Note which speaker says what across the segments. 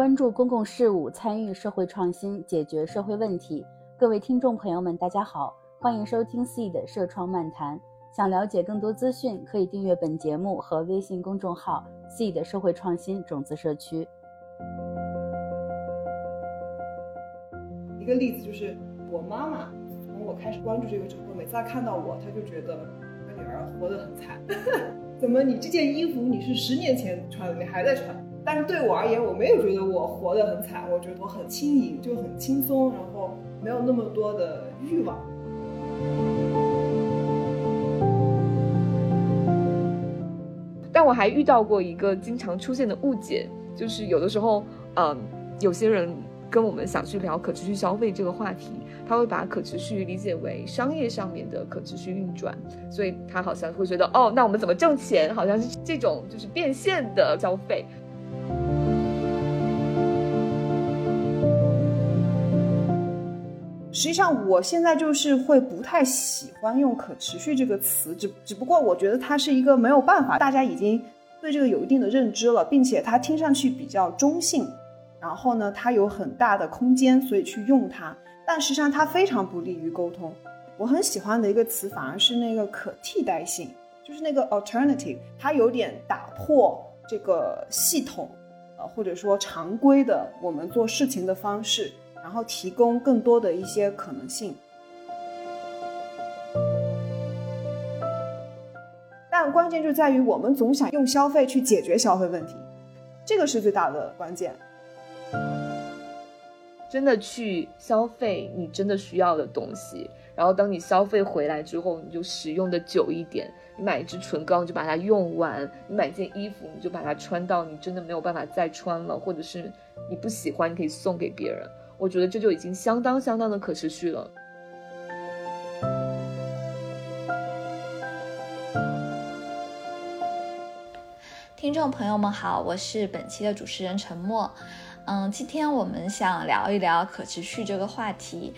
Speaker 1: 关注公共事务，参与社会创新，解决社会问题。各位听众朋友们，大家好，欢迎收听 Seed 社创漫谈。想了解更多资讯，可以订阅本节目和微信公众号 Seed 社会创新种子社区。
Speaker 2: 一个例子就是我妈妈，从我开始关注这个之后，每次她看到我，她就觉得她女儿活得很惨。怎么你这件衣服你是十年前穿的，你还在穿？但是对我而言，我没有觉得我活得很惨，我觉得我很轻盈，就很轻松，然后没有那么多的欲望。
Speaker 3: 但我还遇到过一个经常出现的误解，就是有的时候，嗯，有些人跟我们想去聊可持续消费这个话题，他会把可持续理解为商业上面的可持续运转，所以他好像会觉得，哦，那我们怎么挣钱？好像是这种就是变现的消费。
Speaker 2: 实际上，我现在就是会不太喜欢用“可持续”这个词，只只不过我觉得它是一个没有办法，大家已经对这个有一定的认知了，并且它听上去比较中性，然后呢，它有很大的空间，所以去用它。但实际上，它非常不利于沟通。我很喜欢的一个词，反而是那个可替代性，就是那个 alternative，它有点打破这个系统，呃，或者说常规的我们做事情的方式。然后提供更多的一些可能性，但关键就在于我们总想用消费去解决消费问题，这个是最大的关键。
Speaker 3: 真的去消费你真的需要的东西，然后当你消费回来之后，你就使用的久一点。你买一支唇膏，你就把它用完；你买件衣服，你就把它穿到你真的没有办法再穿了，或者是你不喜欢，你可以送给别人。我觉得这就已经相当相当的可持续了。
Speaker 4: 听众朋友们好，我是本期的主持人陈默。嗯，今天我们想聊一聊可持续这个话题。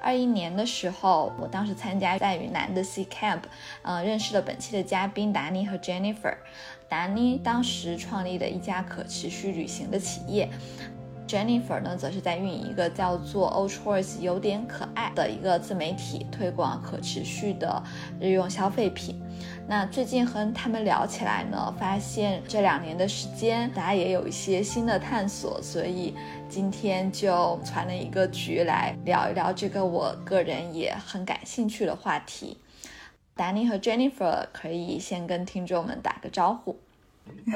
Speaker 4: 二一年的时候，我当时参加在云南的 C Camp，嗯，认识了本期的嘉宾达妮和 Jennifer。达妮当时创立了一家可持续旅行的企业。Jennifer 呢，则是在运营一个叫做 Old Choice 有点可爱的一个自媒体，推广可持续的日用消费品。那最近和他们聊起来呢，发现这两年的时间，大家也有一些新的探索，所以今天就传了一个局来聊一聊这个我个人也很感兴趣的话题。达尼和 Jennifer 可以先跟听众们打个招呼。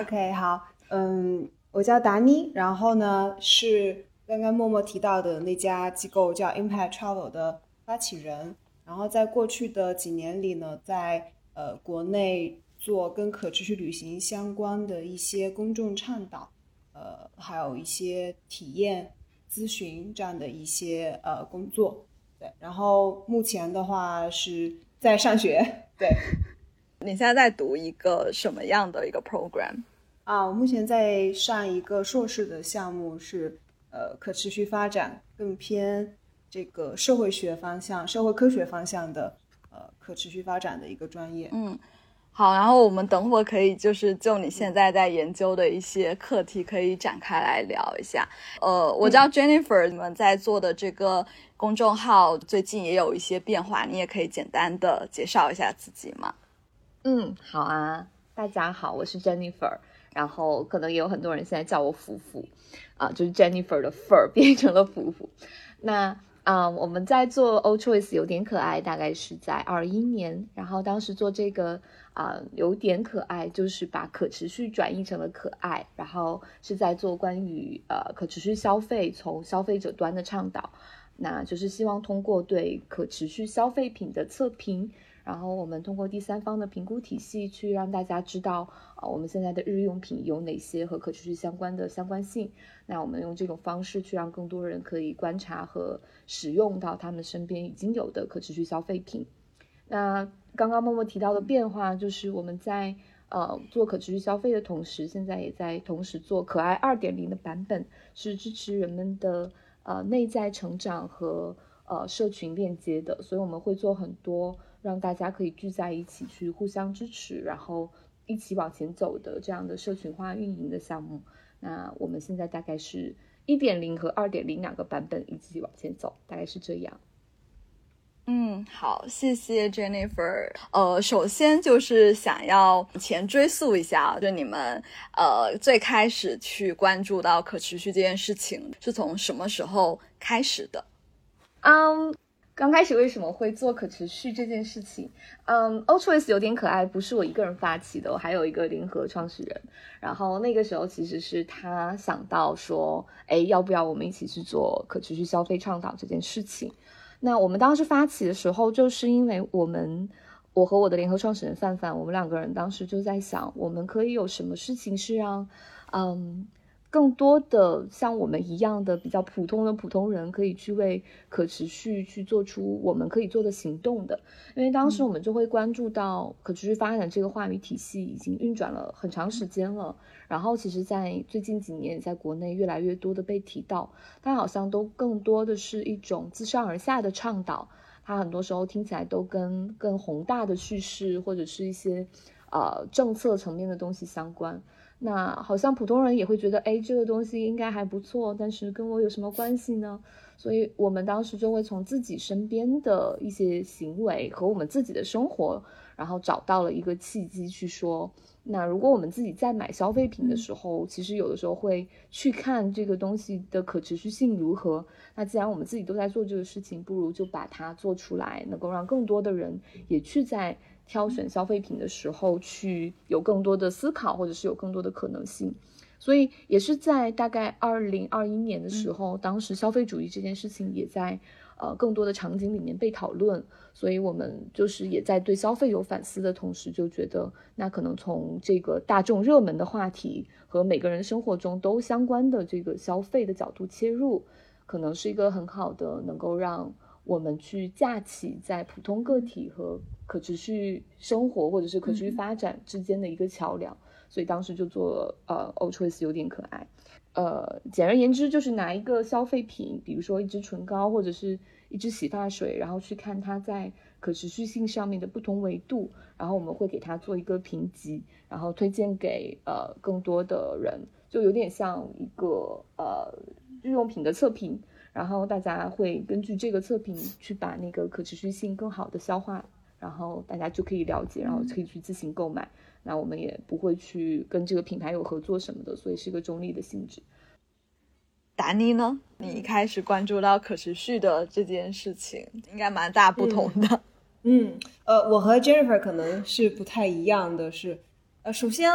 Speaker 2: OK，好，嗯。我叫达妮，然后呢是刚刚默默提到的那家机构叫 Impact Travel 的发起人，然后在过去的几年里呢，在呃国内做跟可持续旅行相关的一些公众倡导，呃还有一些体验咨询这样的一些呃工作，对，然后目前的话是在上学，对，
Speaker 5: 你现在在读一个什么样的一个 program？
Speaker 2: 啊，我目前在上一个硕士的项目，是呃可持续发展，更偏这个社会学方向、社会科学方向的呃可持续发展的一个专业。
Speaker 5: 嗯，好，然后我们等会可以就是就你现在在研究的一些课题可以展开来聊一下。呃，我知道 Jennifer 你们在做的这个公众号最近也有一些变化，你也可以简单的介绍一下自己吗？
Speaker 3: 嗯，好啊，大家好，我是 Jennifer。然后可能也有很多人现在叫我福福，啊，就是 Jennifer 的 fur 变成了福福。那啊，我们在做 O Choice 有点可爱，大概是在二一年。然后当时做这个啊，有点可爱，就是把可持续转译成了可爱。然后是在做关于呃可持续消费，从消费者端的倡导，那就是希望通过对可持续消费品的测评。然后我们通过第三方的评估体系去让大家知道，啊，我们现在的日用品有哪些和可持续相关的相关性。那我们用这种方式去让更多人可以观察和使用到他们身边已经有的可持续消费品。那刚刚默默提到的变化，就是我们在呃做可持续消费的同时，现在也在同时做可爱二点零的版本，是支持人们的呃内在成长和呃社群链接的。所以我们会做很多。让大家可以聚在一起去互相支持，然后一起往前走的这样的社群化运营的项目。那我们现在大概是一点零和二点零两个版本一起往前走，大概是这样。
Speaker 5: 嗯，好，谢谢 Jennifer。呃，首先就是想要前追溯一下，就你们呃最开始去关注到可持续这件事情是从什么时候开始的？
Speaker 3: 嗯，刚开始为什么会做可持续这件事情？嗯，Ultraise 有点可爱，不是我一个人发起的，我还有一个联合创始人。然后那个时候其实是他想到说，哎，要不要我们一起去做可持续消费倡导这件事情？那我们当时发起的时候，就是因为我们，我和我的联合创始人范范，我们两个人当时就在想，我们可以有什么事情是让，嗯。更多的像我们一样的比较普通的普通人，可以去为可持续去做出我们可以做的行动的。因为当时我们就会关注到可持续发展这个话语体系已经运转了很长时间了，然后其实，在最近几年，在国内越来越多的被提到，它好像都更多的是一种自上而下的倡导，它很多时候听起来都跟更宏大的叙事或者是一些呃政策层面的东西相关。那好像普通人也会觉得，哎，这个东西应该还不错，但是跟我有什么关系呢？所以我们当时就会从自己身边的一些行为和我们自己的生活，然后找到了一个契机去说，那如果我们自己在买消费品的时候，其实有的时候会去看这个东西的可持续性如何。那既然我们自己都在做这个事情，不如就把它做出来，能够让更多的人也去在。挑选消费品的时候，去有更多的思考，或者是有更多的可能性。所以也是在大概二零二一年的时候，当时消费主义这件事情也在呃更多的场景里面被讨论。所以我们就是也在对消费有反思的同时，就觉得那可能从这个大众热门的话题和每个人生活中都相关的这个消费的角度切入，可能是一个很好的能够让我们去架起在普通个体和。可持续生活或者是可持续发展之间的一个桥梁，所以当时就做呃，Ultrawaste 有点可爱。呃，简而言之就是拿一个消费品，比如说一支唇膏或者是一支洗发水，然后去看它在可持续性上面的不同维度，然后我们会给它做一个评级，然后推荐给呃更多的人，就有点像一个呃日用品的测评，然后大家会根据这个测评去把那个可持续性更好的消化。然后大家就可以了解，然后可以去自行购买。那我们也不会去跟这个品牌有合作什么的，所以是一个中立的性质。
Speaker 5: 达妮呢？你一开始关注到可持续的这件事情，应该蛮大不同的。
Speaker 2: 嗯，呃，我和 Jennifer 可能是不太一样的，是，呃，首先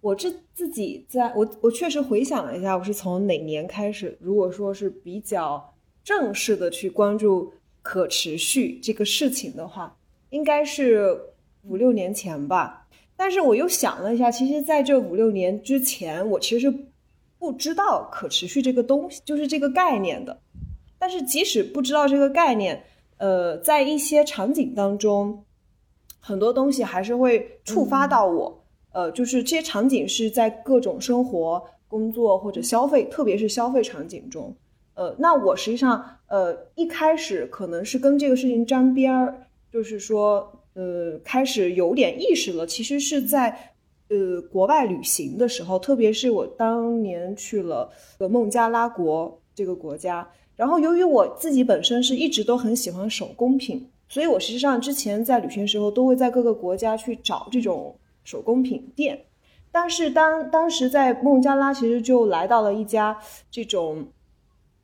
Speaker 2: 我这自己在我我确实回想了一下，我是从哪年开始，如果说是比较正式的去关注可持续这个事情的话。应该是五六年前吧，但是我又想了一下，其实在这五六年之前，我其实不知道可持续这个东西，就是这个概念的。但是即使不知道这个概念，呃，在一些场景当中，很多东西还是会触发到我。呃，就是这些场景是在各种生活、工作或者消费，特别是消费场景中。呃，那我实际上，呃，一开始可能是跟这个事情沾边儿。就是说，呃，开始有点意识了。其实是在，呃，国外旅行的时候，特别是我当年去了呃孟加拉国这个国家。然后，由于我自己本身是一直都很喜欢手工品，所以我实际上之前在旅行时候都会在各个国家去找这种手工品店。但是当当时在孟加拉，其实就来到了一家这种，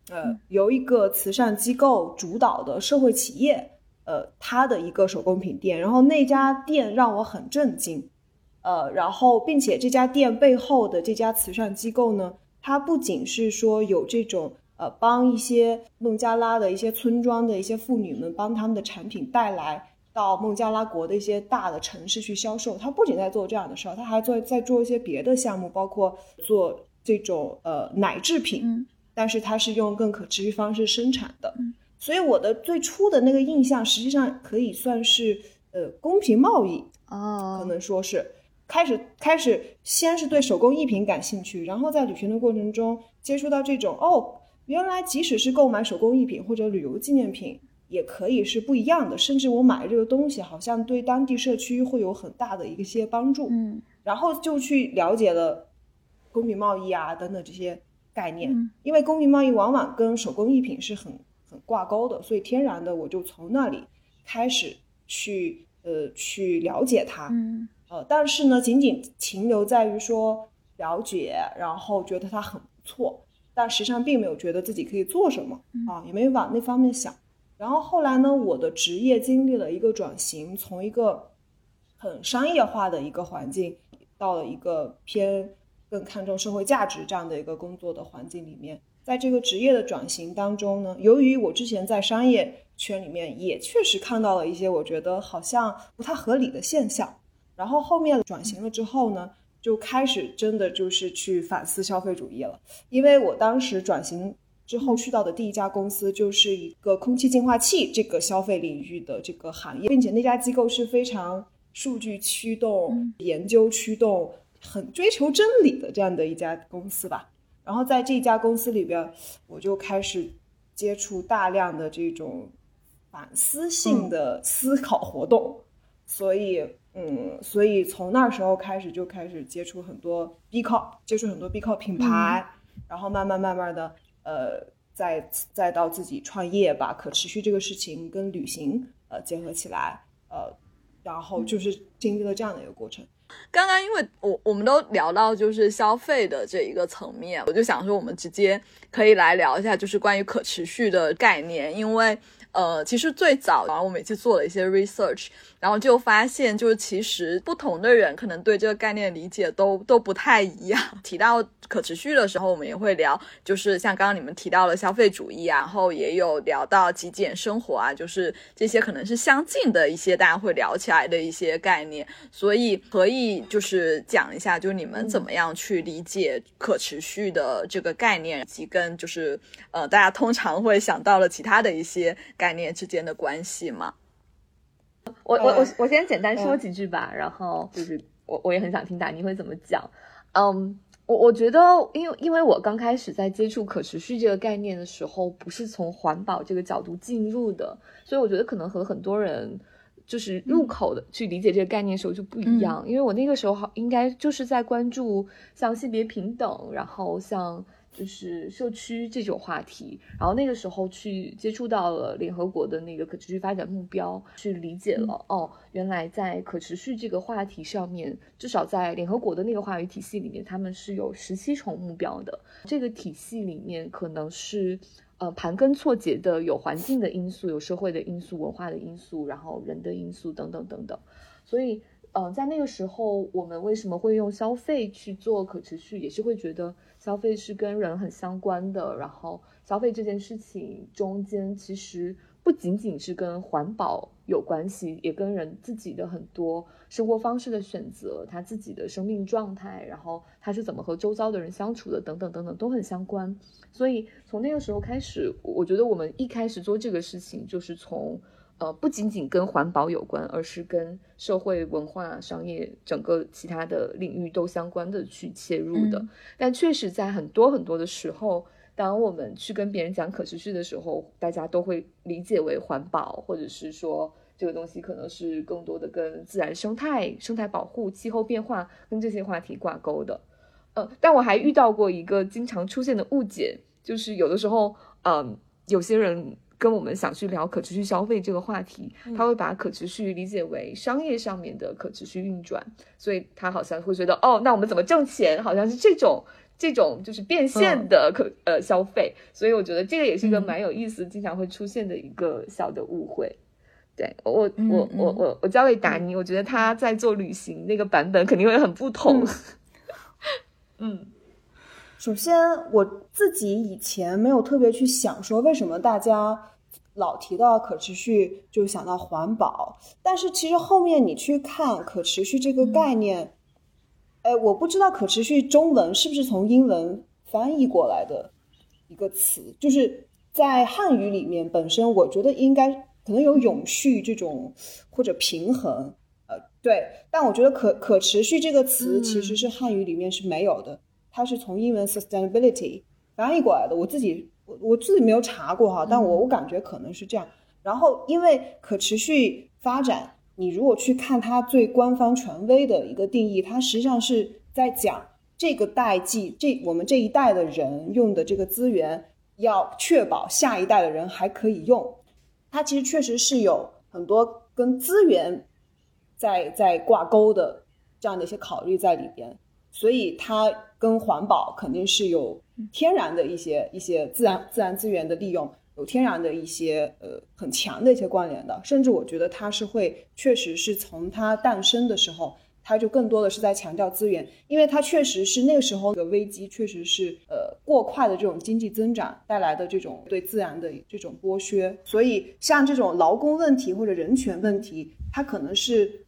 Speaker 2: 呃，由一个慈善机构主导的社会企业。呃，他的一个手工品店，然后那家店让我很震惊，呃，然后并且这家店背后的这家慈善机构呢，它不仅是说有这种呃帮一些孟加拉的一些村庄的一些妇女们帮他们的产品带来到孟加拉国的一些大的城市去销售，他不仅在做这样的事儿，他还做在做一些别的项目，包括做这种呃奶制品，但是它是用更可持续方式生产的。所以我的最初的那个印象，实际上可以算是呃公平贸易
Speaker 5: 哦，
Speaker 2: 可能说是。开始开始先是对手工艺品感兴趣，然后在旅行的过程中接触到这种哦，原来即使是购买手工艺品或者旅游纪念品也可以是不一样的，甚至我买这个东西好像对当地社区会有很大的一些帮助，
Speaker 5: 嗯，
Speaker 2: 然后就去了解了公平贸易啊等等这些概念。因为公平贸易往往跟手工艺品是很很挂钩的，所以天然的我就从那里开始去呃去了解它。
Speaker 5: 嗯，
Speaker 2: 呃，但是呢，仅仅停留在于说了解，然后觉得它很不错，但实际上并没有觉得自己可以做什么啊，也没有往那方面想。然后后来呢，我的职业经历了一个转型，从一个很商业化的一个环境，到了一个偏更看重社会价值这样的一个工作的环境里面。在这个职业的转型当中呢，由于我之前在商业圈里面也确实看到了一些我觉得好像不太合理的现象，然后后面转型了之后呢，就开始真的就是去反思消费主义了，因为我当时转型。之后去到的第一家公司就是一个空气净化器这个消费领域的这个行业，并且那家机构是非常数据驱动、研究驱动、很追求真理的这样的一家公司吧。然后在这家公司里边，我就开始接触大量的这种反思性的思考活动，所以，嗯，所以从那时候开始就开始接触很多 B 靠，接触很多 B 靠品牌，然后慢慢慢慢的。呃，再再到自己创业，把可持续这个事情跟旅行呃结合起来，呃，然后就是经历了这样的一个过程。
Speaker 5: 刚刚因为我我们都聊到就是消费的这一个层面，我就想说我们直接可以来聊一下就是关于可持续的概念，因为。呃，其实最早，然后我每次做了一些 research，然后就发现，就是其实不同的人可能对这个概念理解都都不太一样。提到可持续的时候，我们也会聊，就是像刚刚你们提到了消费主义啊，然后也有聊到极简生活啊，就是这些可能是相近的一些大家会聊起来的一些概念。所以可以就是讲一下，就是你们怎么样去理解可持续的这个概念，以及跟就是呃大家通常会想到了其他的一些。概念之间的关系吗？
Speaker 3: 我我我我先简单说几句吧，然后就是我我也很想听达尼会怎么讲。嗯，我我觉得，因为因为我刚开始在接触可持续这个概念的时候，不是从环保这个角度进入的，所以我觉得可能和很多人就是入口的去理解这个概念的时候就不一样。因为我那个时候好应该就是在关注像性别平等，然后像。就是社区这种话题，然后那个时候去接触到了联合国的那个可持续发展目标，去理解了哦，原来在可持续这个话题上面，至少在联合国的那个话语体系里面，他们是有十七重目标的。这个体系里面可能是呃盘根错节的，有环境的因素，有社会的因素，文化的因素，然后人的因素等等等等。所以，嗯，在那个时候，我们为什么会用消费去做可持续，也是会觉得。消费是跟人很相关的，然后消费这件事情中间其实不仅仅是跟环保有关系，也跟人自己的很多生活方式的选择，他自己的生命状态，然后他是怎么和周遭的人相处的，等等等等都很相关。所以从那个时候开始，我觉得我们一开始做这个事情就是从。呃，不仅仅跟环保有关，而是跟社会、文化、商业整个其他的领域都相关的去切入的。但确实，在很多很多的时候，当我们去跟别人讲可持续的时候，大家都会理解为环保，或者是说这个东西可能是更多的跟自然生态、生态保护、气候变化跟这些话题挂钩的。呃，但我还遇到过一个经常出现的误解，就是有的时候，嗯，有些人。跟我们想去聊可持续消费这个话题，他会把可持续理解为商业上面的可持续运转，所以他好像会觉得，哦，那我们怎么挣钱？好像是这种这种就是变现的可呃消费，所以我觉得这个也是一个蛮有意思、经常会出现的一个小的误会。对我我我我我交给达尼，我觉得他在做旅行那个版本肯定会很不同。
Speaker 2: 嗯。首先，我自己以前没有特别去想说为什么大家老提到可持续就想到环保，但是其实后面你去看可持续这个概念，哎，我不知道可持续中文是不是从英文翻译过来的一个词，就是在汉语里面本身，我觉得应该可能有永续这种或者平衡，呃，对，但我觉得可可持续这个词其实是汉语里面是没有的。它是从英文 sustainability 翻译过来的，我自己我我自己没有查过哈，但我我感觉可能是这样。然后因为可持续发展，你如果去看它最官方权威的一个定义，它实际上是在讲这个代际这我们这一代的人用的这个资源，要确保下一代的人还可以用。它其实确实是有很多跟资源在在挂钩的这样的一些考虑在里边，所以它跟环保肯定是有天然的一些一些自然自然资源的利用。有天然的一些呃很强的一些关联的，甚至我觉得它是会确实是从它诞生的时候，它就更多的是在强调资源，因为它确实是那个时候的危机，确实是呃过快的这种经济增长带来的这种对自然的这种剥削，所以像这种劳工问题或者人权问题，它可能是，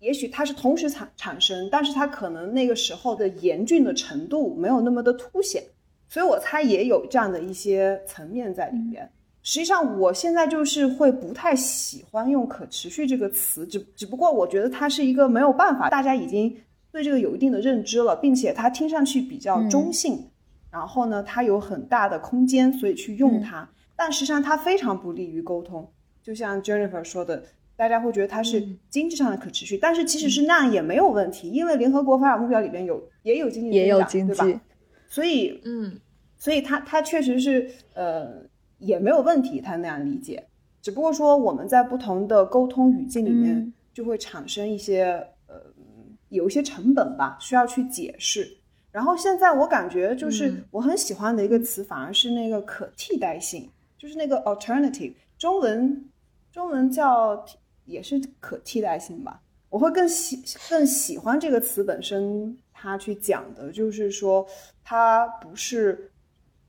Speaker 2: 也许它是同时产产生，但是它可能那个时候的严峻的程度没有那么的凸显。所以我猜也有这样的一些层面在里边。实际上，我现在就是会不太喜欢用“可持续”这个词，只只不过我觉得它是一个没有办法，大家已经对这个有一定的认知了，并且它听上去比较中性，然后呢，它有很大的空间，所以去用它。但实际上，它非常不利于沟通。就像 Jennifer 说的，大家会觉得它是经济上的可持续，但是即使是那样也没有问题，因为联合国发展目标里边有也有经济
Speaker 5: 也有经济。
Speaker 2: 所以，嗯，所以它它确实是，呃，也没有问题，他那样理解。只不过说我们在不同的沟通语境里面，就会产生一些，呃，有一些成本吧，需要去解释。然后现在我感觉就是我很喜欢的一个词，反而是那个可替代性，就是那个 alternative，中文中文叫也是可替代性吧。我会更喜更喜欢这个词本身。它去讲的就是说，它不是，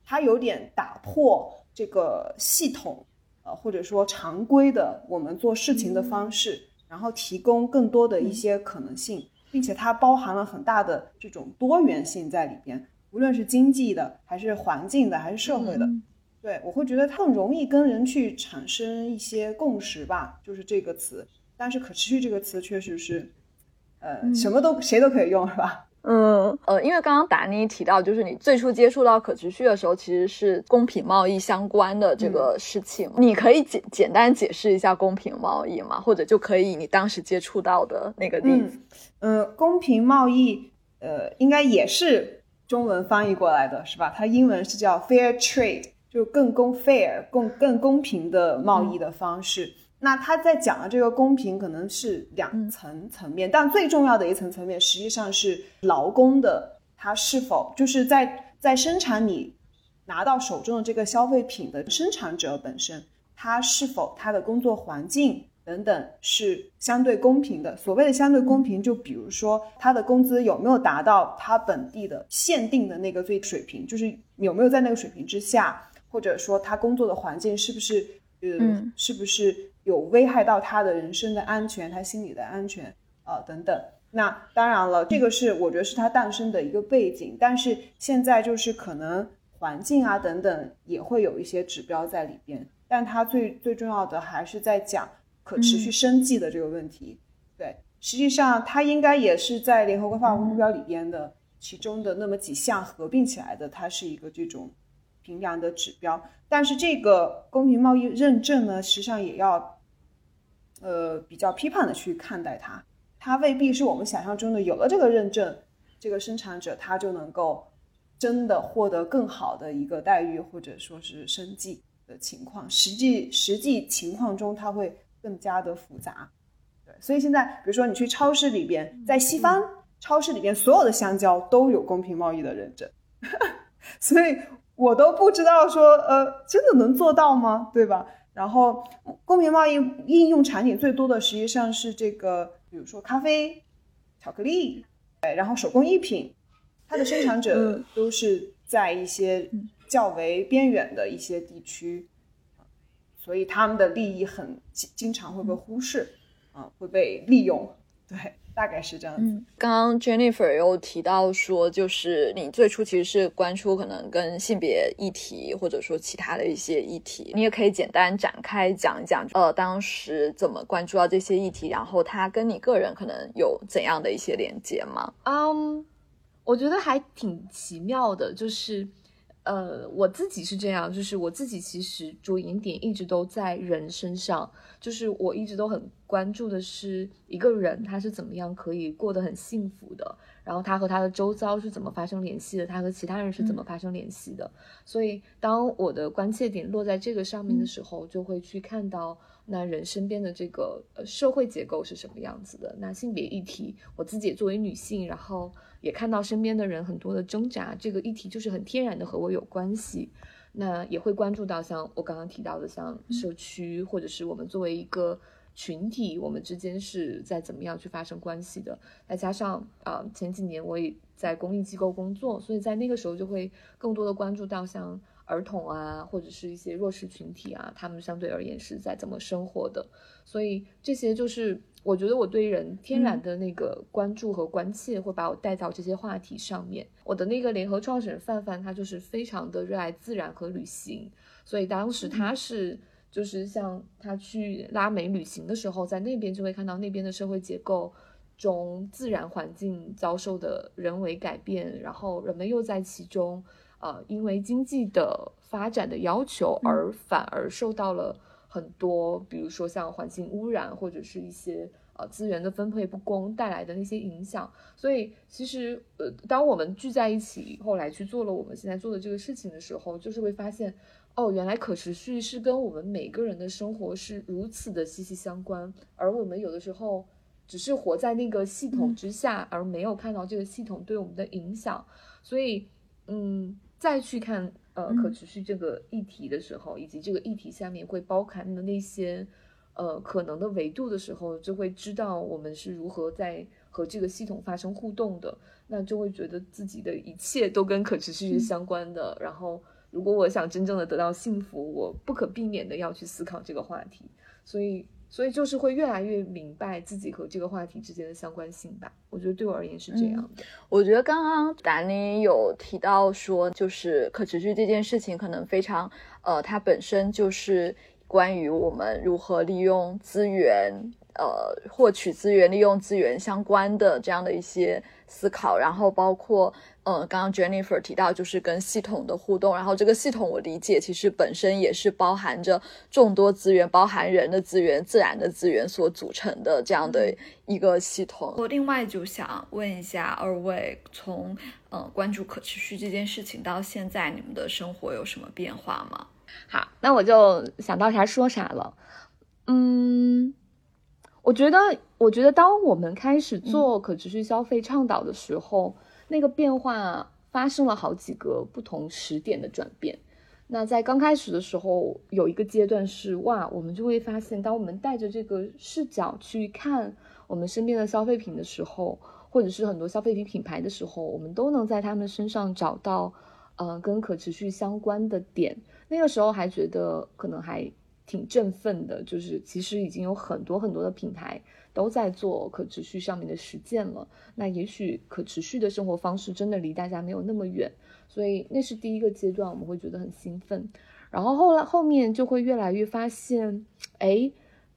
Speaker 2: 它有点打破这个系统，呃，或者说常规的我们做事情的方式，然后提供更多的一些可能性，并且它包含了很大的这种多元性在里边，无论是经济的，还是环境的，还是社会的，对我会觉得它更容易跟人去产生一些共识吧，就是这个词。但是可持续这个词确实是，呃，什么都谁都可以用，是吧？
Speaker 5: 嗯呃，因为刚刚达尼提到，就是你最初接触到可持续的时候，其实是公平贸易相关的这个事情。你可以简简单解释一下公平贸易吗？或者就可以你当时接触到的那个例子？
Speaker 2: 嗯，公平贸易，呃，应该也是中文翻译过来的，是吧？它英文是叫 fair trade，就更公 fair 更更公平的贸易的方式。那他在讲的这个公平可能是两层层面，但最重要的一层层面实际上是劳工的，他是否就是在在生产你拿到手中的这个消费品的生产者本身，他是否他的工作环境等等是相对公平的。所谓的相对公平，就比如说他的工资有没有达到他本地的限定的那个最水平，就是有没有在那个水平之下，或者说他工作的环境是不是呃是不是。有危害到他的人身的安全，他心理的安全，啊等等。那当然了，这个是我觉得是他诞生的一个背景。但是现在就是可能环境啊等等也会有一些指标在里边。但他最最重要的还是在讲可持续生计的这个问题。对，实际上它应该也是在联合国发展目标里边的其中的那么几项合并起来的，它是一个这种。评量的指标，但是这个公平贸易认证呢，实际上也要，呃，比较批判的去看待它。它未必是我们想象中的，有了这个认证，这个生产者他就能够真的获得更好的一个待遇或者说是生计的情况。实际实际情况中，它会更加的复杂。对，所以现在比如说你去超市里边，在西方超市里边，所有的香蕉都有公平贸易的认证，所以。我都不知道说，呃，真的能做到吗？对吧？然后，公平贸易应用场景最多的实际上是这个，比如说咖啡、巧克力，哎，然后手工艺品，它的生产者都是在一些较为边远的一些地区，所以他们的利益很经常会被忽视，啊，会被利用，对。大概是这样子。
Speaker 5: 刚刚 Jennifer 又提到说，就是你最初其实是关注可能跟性别议题，或者说其他的一些议题。你也可以简单展开讲一讲，呃，当时怎么关注到这些议题，然后它跟你个人可能有怎样的一些连接吗？
Speaker 3: 嗯，我觉得还挺奇妙的，就是呃，我自己是这样，就是我自己其实着眼点一直都在人身上，就是我一直都很关注的是一个人他是怎么样可以过得很幸福的，然后他和他的周遭是怎么发生联系的，他和其他人是怎么发生联系的。所以当我的关切点落在这个上面的时候，就会去看到那人身边的这个呃社会结构是什么样子的。那性别议题，我自己也作为女性，然后。也看到身边的人很多的挣扎，这个议题就是很天然的和我有关系。那也会关注到像我刚刚提到的，像社区或者是我们作为一个群体，我们之间是在怎么样去发生关系的。再加上啊，前几年我也在公益机构工作，所以在那个时候就会更多的关注到像儿童啊，或者是一些弱势群体啊，他们相对而言是在怎么生活的。所以这些就是。我觉得我对人天然的那个关注和关切，会把我带到这些话题上面。我的那个联合创始人范范，他就是非常的热爱自然和旅行，所以当时他是就是像他去拉美旅行的时候，在那边就会看到那边的社会结构中自然环境遭受的人为改变，然后人们又在其中，呃，因为经济的发展的要求而反而受到了。很多，比如说像环境污染或者是一些呃资源的分配不公带来的那些影响，所以其实呃，当我们聚在一起，后来去做了我们现在做的这个事情的时候，就是会发现，哦，原来可持续是跟我们每个人的生活是如此的息息相关，而我们有的时候只是活在那个系统之下，而没有看到这个系统对我们的影响，所以嗯，再去看。呃，可持续这个议题的时候，以及这个议题下面会包含的那些呃可能的维度的时候，就会知道我们是如何在和这个系统发生互动的。那就会觉得自己的一切都跟可持续是相关的。然后，如果我想真正的得到幸福，我不可避免的要去思考这个话题。所以。所以就是会越来越明白自己和这个话题之间的相关性吧。我觉得对我而言是这样的。
Speaker 5: 我觉得刚刚达尼有提到说，就是可持续这件事情可能非常，呃，它本身就是关于我们如何利用资源，呃，获取资源、利用资源相关的这样的一些思考，然后包括。嗯，刚刚 Jennifer 提到就是跟系统的互动，然后这个系统我理解其实本身也是包含着众多资源，包含人的资源、自然的资源所组成的这样的一个系统。我另外就想问一下二位，从呃关注可持续这件事情到现在，你们的生活有什么变化吗？
Speaker 3: 好，那我就想到啥说啥了。嗯，我觉得，我觉得当我们开始做可持续消费倡导的时候。那个变化发生了好几个不同时点的转变。那在刚开始的时候，有一个阶段是哇，我们就会发现，当我们带着这个视角去看我们身边的消费品的时候，或者是很多消费品品牌的时候，我们都能在他们身上找到，呃，跟可持续相关的点。那个时候还觉得可能还挺振奋的，就是其实已经有很多很多的品牌。都在做可持续上面的实践了，那也许可持续的生活方式真的离大家没有那么远，所以那是第一个阶段，我们会觉得很兴奋。然后后来后面就会越来越发现，哎，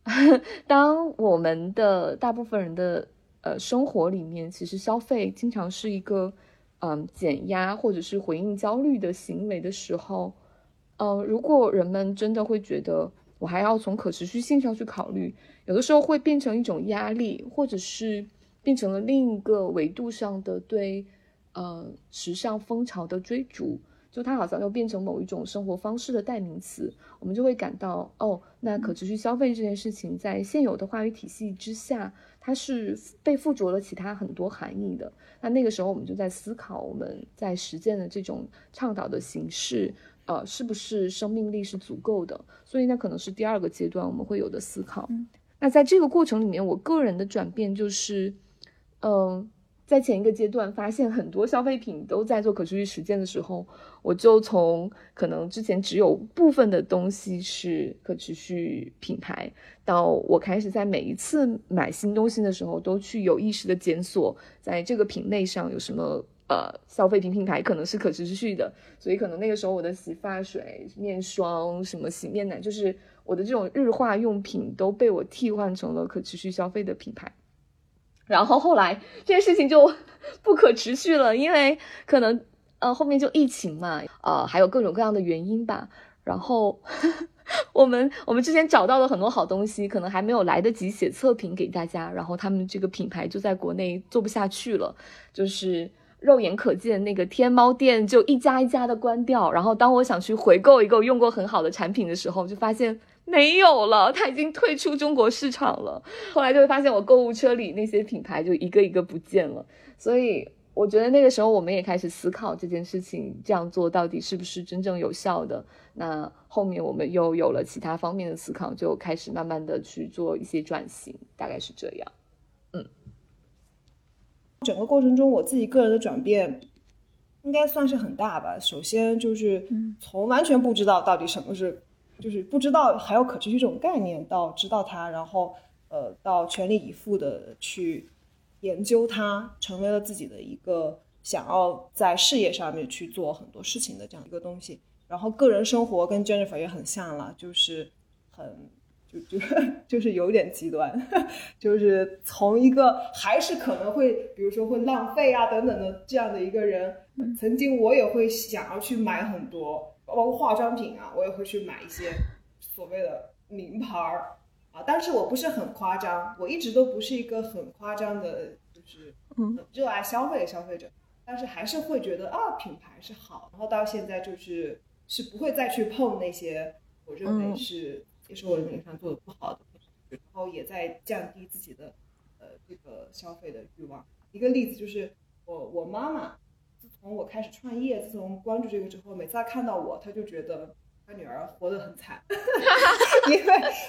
Speaker 3: 当我们的大部分人的呃生活里面，其实消费经常是一个嗯减压或者是回应焦虑的行为的时候，嗯，如果人们真的会觉得我还要从可持续性上去考虑。有的时候会变成一种压力，或者是变成了另一个维度上的对，呃，时尚风潮的追逐，就它好像又变成某一种生活方式的代名词，我们就会感到，哦，那可持续消费这件事情在现有的话语体系之下，它是被附着了其他很多含义的。那那个时候我们就在思考，我们在实践的这种倡导的形式，呃，是不是生命力是足够的？所以那可能是第二个阶段我们会有的思考。那在这个过程里面，我个人的转变就是，嗯，在前一个阶段发现很多消费品都在做可持续实践的时候，我就从可能之前只有部分的东西是可持续品牌，到我开始在每一次买新东西的时候，都去有意识的检索，在这个品类上有什么呃消费品品牌可能是可持续的，所以可能那个时候我的洗发水、面霜、什么洗面奶就是。我的这种日化用品都被我替换成了可持续消费的品牌，然后后来这件事情就不可持续了，因为可能呃，后面就疫情嘛，呃，还有各种各样的原因吧。然后 我们我们之前找到了很多好东西，可能还没有来得及写测评给大家，然后他们这个品牌就在国内做不下去了，就是肉眼可见那个天猫店就一家一家的关掉。然后当我想去回购一个用过很好的产品的时候，就发现没有了，它已经退出中国市场了。后来就会发现我购物车里那些品牌就一个一个不见了，所以。我觉得那个时候我们也开始思考这件事情，这样做到底是不是真正有效的？那后面我们又有了其他方面的思考，就开始慢慢的去做一些转型，大概是这样。嗯，
Speaker 2: 整个过程中我自己个人的转变应该算是很大吧。首先就是从完全不知道到底什么是，就是不知道还有可持续这种概念，到知道它，然后呃，到全力以赴的去。研究它成为了自己的一个想要在事业上面去做很多事情的这样一个东西，然后个人生活跟 Jennifer 也很像了，就是很就 就就是有点极端，就是从一个还是可能会比如说会浪费啊等等的这样的一个人，曾经我也会想要去买很多，包括化妆品啊，我也会去买一些所谓的名牌儿。啊，但是我不是很夸张，我一直都不是一个很夸张的，就是很热爱消费的消费者，但是还是会觉得啊，品牌是好，然后到现在就是是不会再去碰那些我认为是也是我人上做的不好的，然后也在降低自己的呃这个消费的欲望。一个例子就是我我妈妈，自从我开始创业，自从关注这个之后，每次她看到我，她就觉得。她女儿活得很惨，因为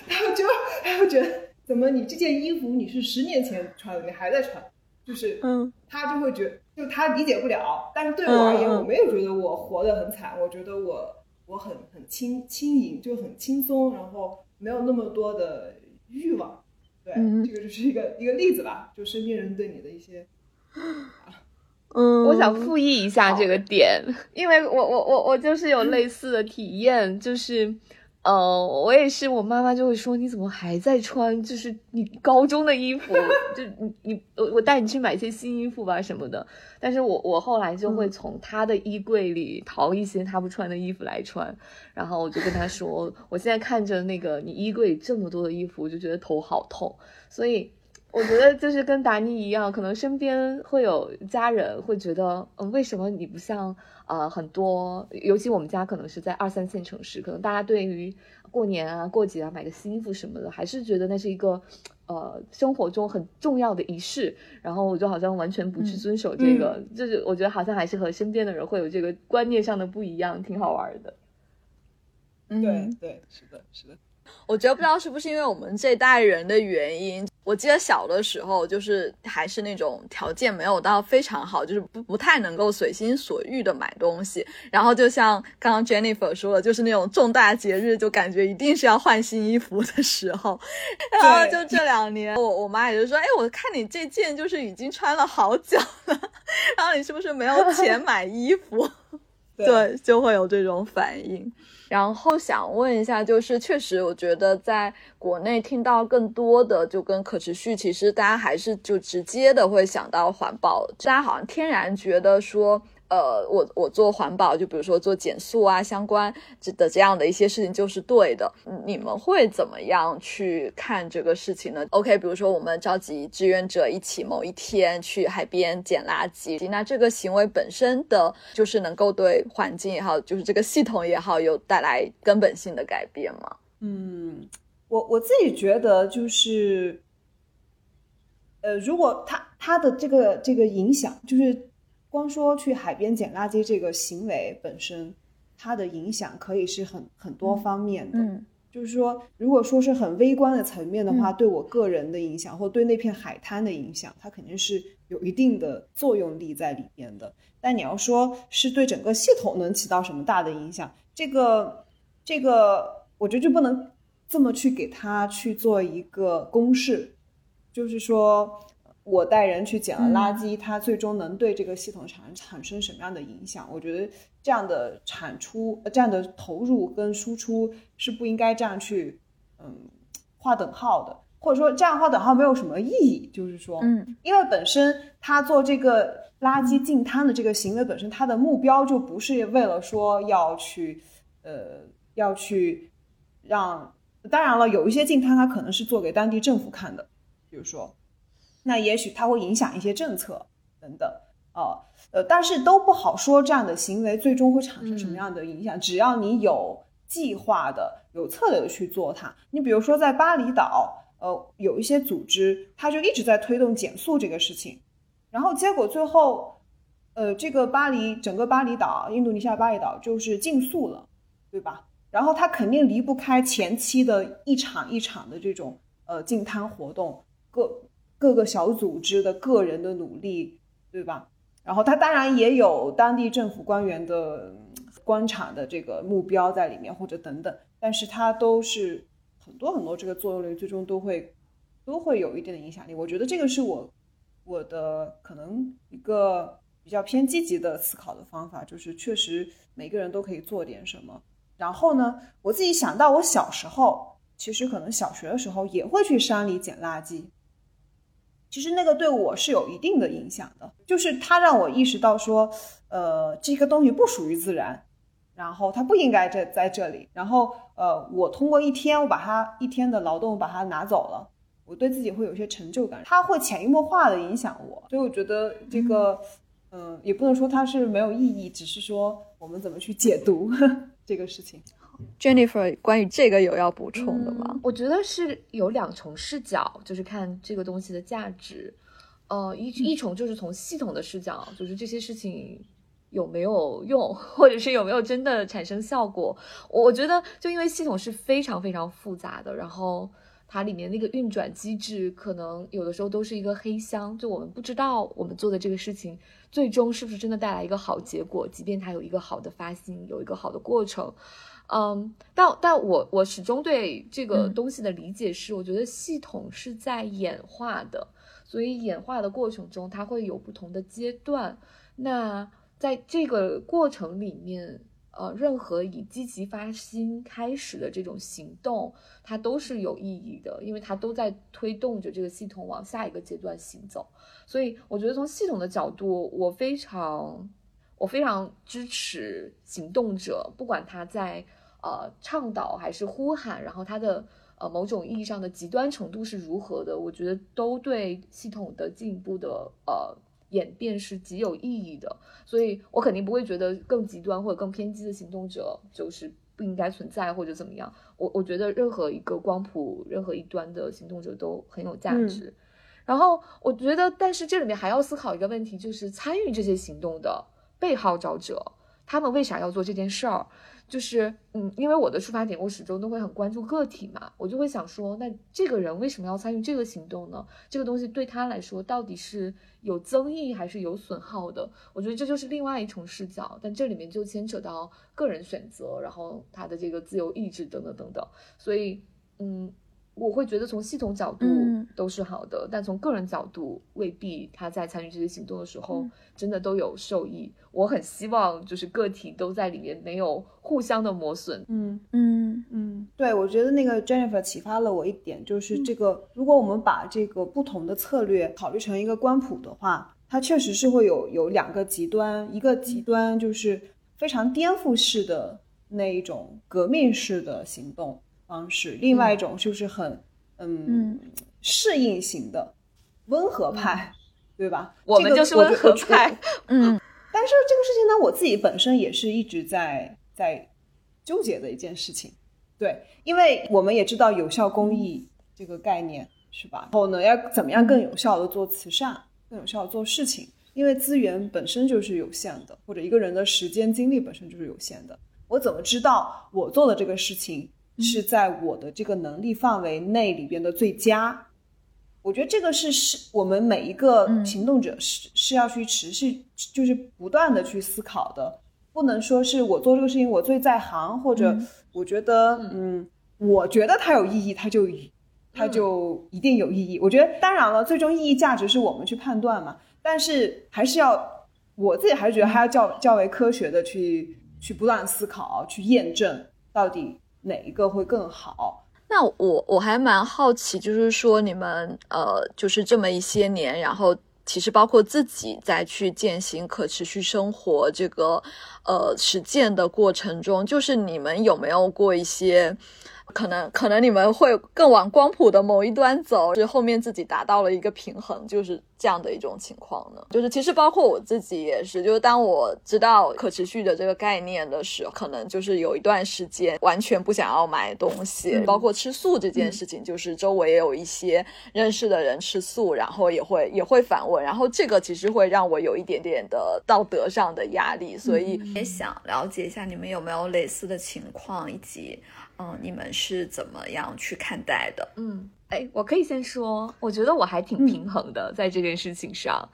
Speaker 2: 她就她就觉得，怎么你这件衣服你是十年前穿的，你还在穿，就是嗯，她就会觉，就她理解不了。但是对我而言，我没有觉得我活得很惨，我觉得我我很很轻轻盈，就很轻松，然后没有那么多的欲望。对，这个就是一个一个例子吧，就身边人对你的一些啊。
Speaker 3: 嗯，我想复议一下这个点，因为我我我我就是有类似的体验，就是，呃，我也是，我妈妈就会说你怎么还在穿，就是你高中的衣服，就你你我我带你去买一些新衣服吧什么的，但是我我后来就会从她的衣柜里淘一些她不穿的衣服来穿，然后我就跟她说，我现在看着那个你衣柜里这么多的衣服，我就觉得头好痛，所以。我觉得就是跟达尼一样，可能身边会有家人会觉得，嗯，为什么你不像呃很多，尤其我们家可能是在二三线城市，可能大家对于过年啊、过节啊买个新衣服什么的，还是觉得那是一个呃生活中很重要的仪式。然后我就好像完全不去遵守这个，就是我觉得好像还是和身边的人会有这个观念上的不一样，挺好玩的。
Speaker 2: 嗯，对对，是的，是的。
Speaker 5: 我觉得不知道是不是因为我们这代人的原因，我记得小的时候就是还是那种条件没有到非常好，就是不不太能够随心所欲的买东西。然后就像刚刚 Jennifer 说的，就是那种重大节日就感觉一定是要换新衣服的时候。然后就这两年，我我妈也就说：“哎，我看你这件就是已经穿了好久了，然后你是不是没有钱买衣服？”对，就会有这种反应。然后想问一下，就是确实，我觉得在国内听到更多的就跟可持续，其实大家还是就直接的会想到环保，大家好像天然觉得说。呃，我我做环保，就比如说做减速啊，相关这的这样的一些事情就是对的。你们会怎么样去看这个事情呢？OK，比如说我们召集志愿者一起某一天去海边捡垃圾，那这个行为本身的就是能够对环境也好，就是这个系统也好，有带来根本性的改变吗？
Speaker 2: 嗯，我我自己觉得就是，呃，如果他他的这个这个影响就是。光说去海边捡垃圾这个行为本身，它的影响可以是很很多方面的。嗯，就是说，如果说是很微观的层面的话，对我个人的影响，或对那片海滩的影响，它肯定是有一定的作用力在里面的。但你要说是对整个系统能起到什么大的影响，这个这个，我觉得就不能这么去给它去做一个公式，就是说。我带人去捡了垃圾，它最终能对这个系统产产生什么样的影响？我觉得这样的产出、这样的投入跟输出是不应该这样去，嗯，划等号的。或者说这样划等号没有什么意义，就是说，
Speaker 5: 嗯，
Speaker 2: 因为本身他做这个垃圾进摊的这个行为本身，他的目标就不是为了说要去，呃，要去让，当然了，有一些进摊它可能是做给当地政府看的，比如说，那也许它会影响一些政策等等，哦，呃，但是都不好说这样的行为最终会产生什么样的影响，只要你有计划的、有策略的去做它，你比如说在巴厘岛。呃，有一些组织，它就一直在推动减速这个事情，然后结果最后，呃，这个巴黎整个巴厘岛，印度尼西亚巴厘岛就是禁速了，对吧？然后它肯定离不开前期的一场一场的这种呃净滩活动，各各个小组织的个人的努力，对吧？然后他当然也有当地政府官员的观察的这个目标在里面，或者等等，但是他都是。很多很多这个作用力最终都会都会有一定的影响力。我觉得这个是我我的可能一个比较偏积极的思考的方法，就是确实每个人都可以做点什么。然后呢，我自己想到我小时候，其实可能小学的时候也会去山里捡垃圾。其实那个对我是有一定的影响的，就是它让我意识到说，呃，这个东西不属于自然。然后它不应该在在这里。然后，呃，我通过一天，我把它一天的劳动把它拿走了，我对自己会有一些成就感。它会潜移默化的影响我，所以我觉得这个，嗯，也不能说它是没有意义，只是说我们怎么去解读 这个事情。
Speaker 5: Jennifer，关于这个有要补充的吗？
Speaker 3: 我觉得是有两重视角，就是看这个东西的价值。呃，一一重就是从系统的视角，就是这些事情。有没有用，或者是有没有真的产生效果？我觉得，就因为系统是非常非常复杂的，然后它里面那个运转机制，可能有的时候都是一个黑箱，就我们不知道我们做的这个事情最终是不是真的带来一个好结果，即便它有一个好的发心，有一个好的过程。嗯，但但我我始终对这个东西的理解是，我觉得系统是在演化的，所以演化的过程中，它会有不同的阶段。那在这个过程里面，呃，任何以积极发心开始的这种行动，它都是有意义的，因为它都在推动着这个系统往下一个阶段行走。所以，我觉得从系统的角度，我非常，我非常支持行动者，不管他在呃倡导还是呼喊，然后他的呃某种意义上的极端程度是如何的，我觉得都对系统的进一步的呃。演变是极有意义的，所以我肯定不会觉得更极端或者更偏激的行动者就是不应该存在或者怎么样。我我觉得任何一个光谱、任何一端的行动者都很有价值。然后我觉得，但是这里面还要思考一个问题，就是参与这些行动的被号召者，他们为啥要做这件事儿？就是，嗯，因为我的出发点，我始终都会很关注个体嘛，我就会想说，那这个人为什么要参与这个行动呢？这个东西对他来说到底是有增益还是有损耗的？我觉得这就是另外一重视角，但这里面就牵扯到个人选择，然后他的这个自由意志等等等等，所以，嗯。我会觉得从系统角度都是好的，但从个人角度未必他在参与这些行动的时候真的都有受益。我很希望就是个体都在里面没有互相的磨损。
Speaker 2: 嗯
Speaker 5: 嗯
Speaker 2: 嗯，对，我觉得那个 Jennifer 启发了我一点，就是这个如果我们把这个不同的策略考虑成一个光谱的话，它确实是会有有两个极端，一个极端就是非常颠覆式的那一种革命式的行动。方式，另外一种就是很嗯适应型的温和派，对吧？
Speaker 3: 我们就是温和派。
Speaker 2: 嗯，但是这个事情呢，我自己本身也是一直在在纠结的一件事情。对，因为我们也知道有效公益这个概念，是吧？然后呢，要怎么样更有效的做慈善，更有效的做事情？因为资源本身就是有限的，或者一个人的时间精力本身就是有限的。我怎么知道我做的这个事情？是在我的这个能力范围内里边的最佳，我觉得这个是是我们每一个行动者是是要去持续就是不断的去思考的，不能说是我做这个事情我最在行，或者我觉得嗯，我觉得它有意义，它就它就一定有意义。我觉得当然了，最终意义价值是我们去判断嘛，但是还是要我自己还是觉得还要较较为科学的去去不断思考，去验证到底。哪一个会更好？
Speaker 5: 那我我还蛮好奇，就是说你们呃，就是这么一些年，然后其实包括自己在去践行可持续生活这个呃实践的过程中，就是你们有没有过一些？可能可能你们会更往光谱的某一端走，是后面自己达到了一个平衡，就是这样的一种情况呢。就是其实包括我自己也是，就是当我知道可持续的这个概念的时候，可能就是有一段时间完全不想要买东西，包括吃素这件事情，就是周围也有一些认识的人吃素，然后也会也会反问，然后这个其实会让我有一点点的道德上的压力，所以
Speaker 4: 也想了解一下你们有没有类似的情况，以及。嗯，你们是怎么样去看待的？
Speaker 3: 嗯，哎，我可以先说，我觉得我还挺平衡的，在这件事情上。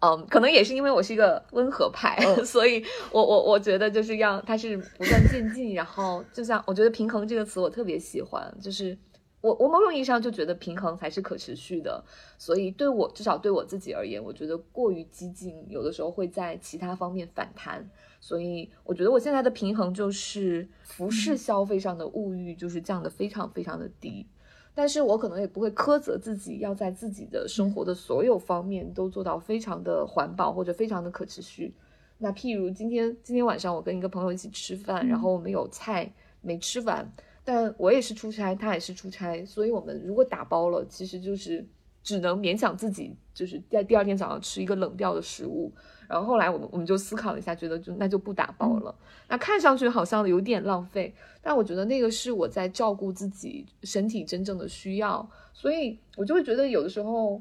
Speaker 3: 嗯，可能也是因为我是一个温和派，所以我我我觉得就是要它是不断渐进，然后就像我觉得平衡这个词我特别喜欢，就是我我某种意义上就觉得平衡才是可持续的，所以对我至少对我自己而言，我觉得过于激进，有的时候会在其他方面反弹。所以我觉得我现在的平衡就是服饰消费上的物欲就是降得非常非常的低，但是我可能也不会苛责自己要在自己的生活的所有方面都做到非常的环保或者非常的可持续。那譬如今天今天晚上我跟一个朋友一起吃饭，然后我们有菜没吃完，但我也是出差，他也是出差，所以我们如果打包了，其实就是只能勉强自己就是在第二天早上吃一个冷掉的食物。然后后来我们我们就思考了一下，觉得就那就不打包了。那看上去好像有点浪费，但我觉得那个是我在照顾自己身体真正的需要，所以我就会觉得有的时候，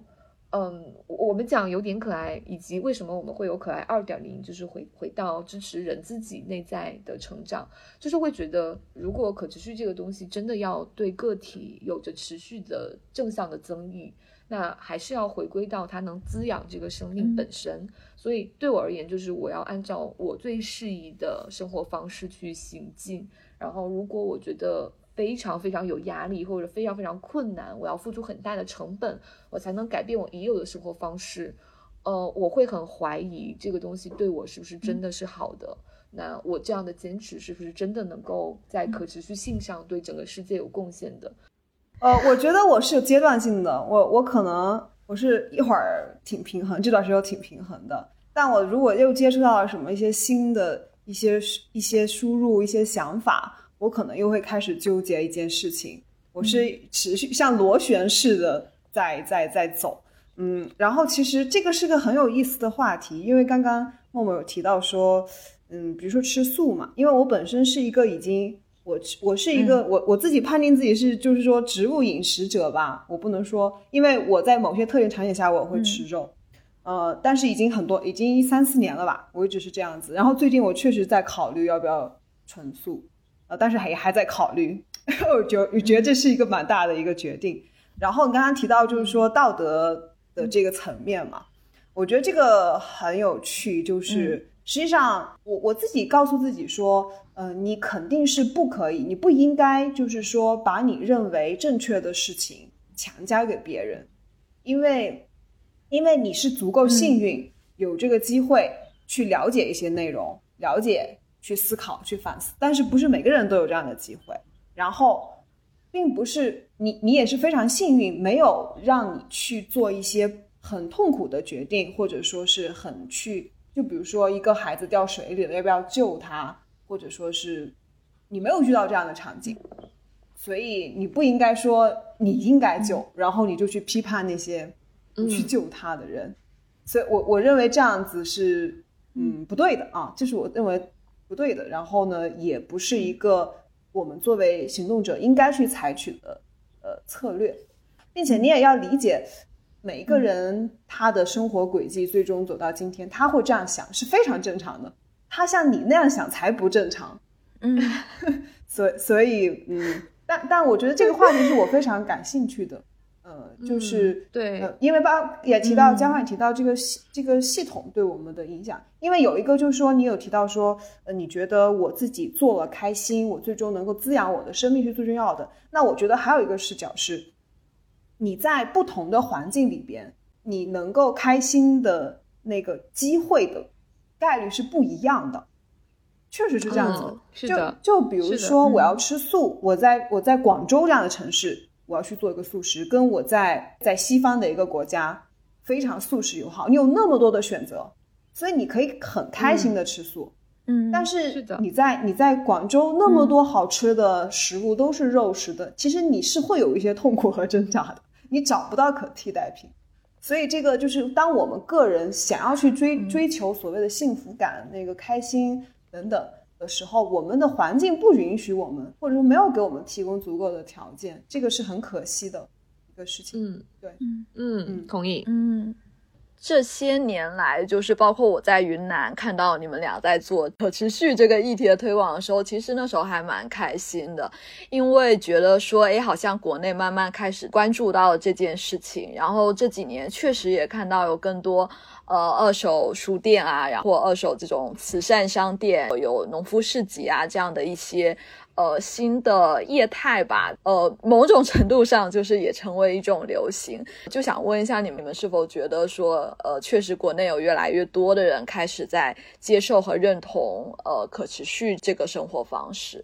Speaker 3: 嗯，我们讲有点可爱，以及为什么我们会有可爱二点零，就是回回到支持人自己内在的成长，就是会觉得如果可持续这个东西真的要对个体有着持续的正向的增益。那还是要回归到它能滋养这个生命本身，所以对我而言，就是我要按照我最适宜的生活方式去行进。然后，如果我觉得非常非常有压力，或者非常非常困难，我要付出很大的成本，我才能改变我已有的生活方式。呃，我会很怀疑这个东西对我是不是真的是好的。那我这样的坚持是不是真的能够在可持续性上对整个世界有贡献的？
Speaker 2: 呃，我觉得我是有阶段性的，我我可能我是一会儿挺平衡，这段时间挺平衡的，但我如果又接触到了什么一些新的一些一些输入一些想法，我可能又会开始纠结一件事情，我是持续像螺旋式的在在在走，嗯，然后其实这个是个很有意思的话题，因为刚刚默默有提到说，嗯，比如说吃素嘛，因为我本身是一个已经。我我是一个我我自己判定自己是就是说植物饮食者吧，我不能说，因为我在某些特定场景下我会吃肉，呃，但是已经很多已经三四年了吧，我一直是这样子。然后最近我确实在考虑要不要纯素，呃，但是还还在考虑，我觉我觉得这是一个蛮大的一个决定。然后你刚刚提到就是说道德的这个层面嘛，我觉得这个很有趣，就是。实际上，我我自己告诉自己说，呃，你肯定是不可以，你不应该，就是说把你认为正确的事情强加给别人，因为，因为你是足够幸运，有这个机会去了解一些内容，了解、去思考、去反思，但是不是每个人都有这样的机会。然后，并不是你，你也是非常幸运，没有让你去做一些很痛苦的决定，或者说是很去。就比如说一个孩子掉水里了，要不要救他？或者说是你没有遇到这样的场景，所以你不应该说你应该救，然后你就去批判那些去救他的人。所以我我认为这样子是嗯不对的啊，这是我认为不对的。然后呢，也不是一个我们作为行动者应该去采取的呃策略，并且你也要理解。每一个人他的生活轨迹最终走到今天，他会这样想是非常正常的。他像你那样想才不正常。
Speaker 4: 嗯，
Speaker 2: 所所以嗯，但但我觉得这个话题是我非常感兴趣的。呃，就是
Speaker 3: 对，
Speaker 2: 因为包也提到江汉提到这个系这个系统对我们的影响。因为有一个就是说，你有提到说，呃，你觉得我自己做了开心，我最终能够滋养我的生命是最重要的。那我觉得还有一个视角是。你在不同的环境里边，你能够开心的那个机会的概率是不一样的。确实是这样子的。
Speaker 3: 嗯是的
Speaker 2: 就就比如说，我
Speaker 5: 嗯
Speaker 2: 要吃素，我在我在广州这样的城市，我要去做一个素食，跟我在在西方的一个国家非常素食友好，你有那么多的选择，所以你可以很开心的吃素。
Speaker 5: 嗯，
Speaker 2: 但是
Speaker 3: 是的。
Speaker 2: 你在你在广州那么多好吃的食物都是肉食的，其实你是会有一些痛苦和挣扎的，你找不到可替代品。所以这个就是当我们个人想要去追追求所谓的幸福感、那个开心等等的时候，我们的环境不允许我们，或者说没有给我们提供足够的条件，这个是很可惜的一个事情。
Speaker 3: 嗯，
Speaker 2: 对。
Speaker 3: 嗯
Speaker 2: 嗯。
Speaker 3: 同意。
Speaker 5: 嗯，这些年来，就是包括我在云南看到你们俩在做可持续这个议题的推广的时候，其实那时候还蛮开心的，因为觉得说，哎，好像国内慢慢开始关注到了这件事情，然后这几年确实也看到有更多。呃，二手书店啊，然后二手这种慈善商店，有农夫市集啊，这样的一些呃新的业态吧，呃，某种程度上就是也成为一种流行。就想问一下你们，你们是否觉得说，呃，确实国内有越来越多的人开始在接受和认同呃可持续这个生活方式？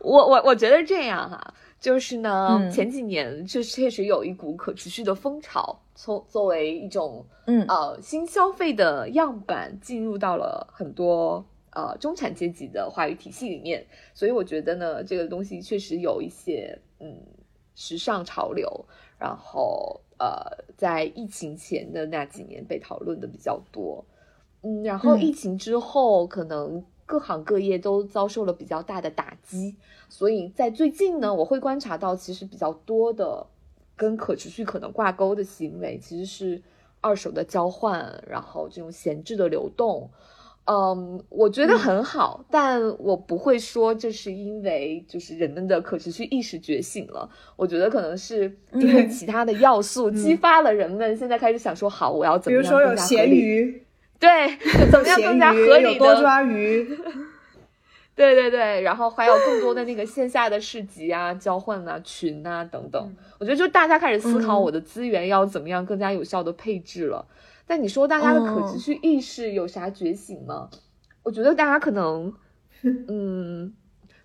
Speaker 3: 我我我觉得这样哈、就是呢，
Speaker 5: 嗯
Speaker 3: 前几年就确实有一股可持续的风潮，从作为一种
Speaker 5: 嗯
Speaker 3: 呃新消费的样板进入到了很多呃中产阶级的话语体系里面，所以我觉得呢，这个东西确实有一些嗯时尚潮流，然后呃在疫情前的那几年被讨论的比较多，嗯，然后
Speaker 5: 嗯
Speaker 3: 疫情之后可能。各行各业都遭受了比较大的打击，所以在最近呢，我会观察到，其实比较多的跟可持续可能挂钩的行为，其实是二手的交换，然后这种闲置的流动。嗯，我觉得很好，但我不会说这是因为就是人们的可持续意识觉醒了。我觉得可能是因为其他的要素 激发了人们现在开始想说，好，我要怎
Speaker 2: 比如
Speaker 3: 么样更加合
Speaker 2: 说有咸
Speaker 3: 理？
Speaker 2: 鱼，
Speaker 3: 对，怎么样更加合理的
Speaker 2: 多抓鱼，
Speaker 3: 对对对，然后还有更多的那个线下的市集啊、交换啊、群啊等等。我觉得就大家开始思考
Speaker 5: 嗯
Speaker 3: 我的资源要怎么样更加有效的配置了。但你说大家的可持续意识有啥觉醒吗？我觉得大家可能，嗯，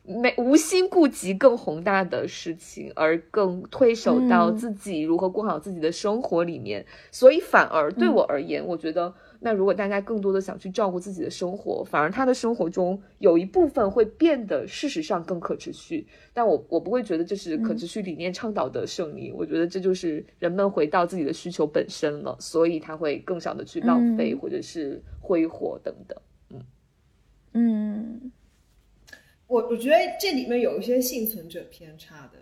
Speaker 3: 没无心顾及更宏大的事情，而更推手到
Speaker 5: 嗯
Speaker 3: 自己如何过好自己的生活里面。所以反而对我而言，我觉得。那如果大家更多的想去照顾自己的生活，反而他的生活中有一部分会变得事实上更可持续。但我我不会觉得这是可持续理念倡导的胜利，我觉得这就是人们回到自己的需求本身了，所以他会更少的去浪费、
Speaker 5: 嗯
Speaker 3: 或者是挥霍等等。
Speaker 5: 嗯嗯
Speaker 2: 我我觉得这里面有一些幸存者偏差的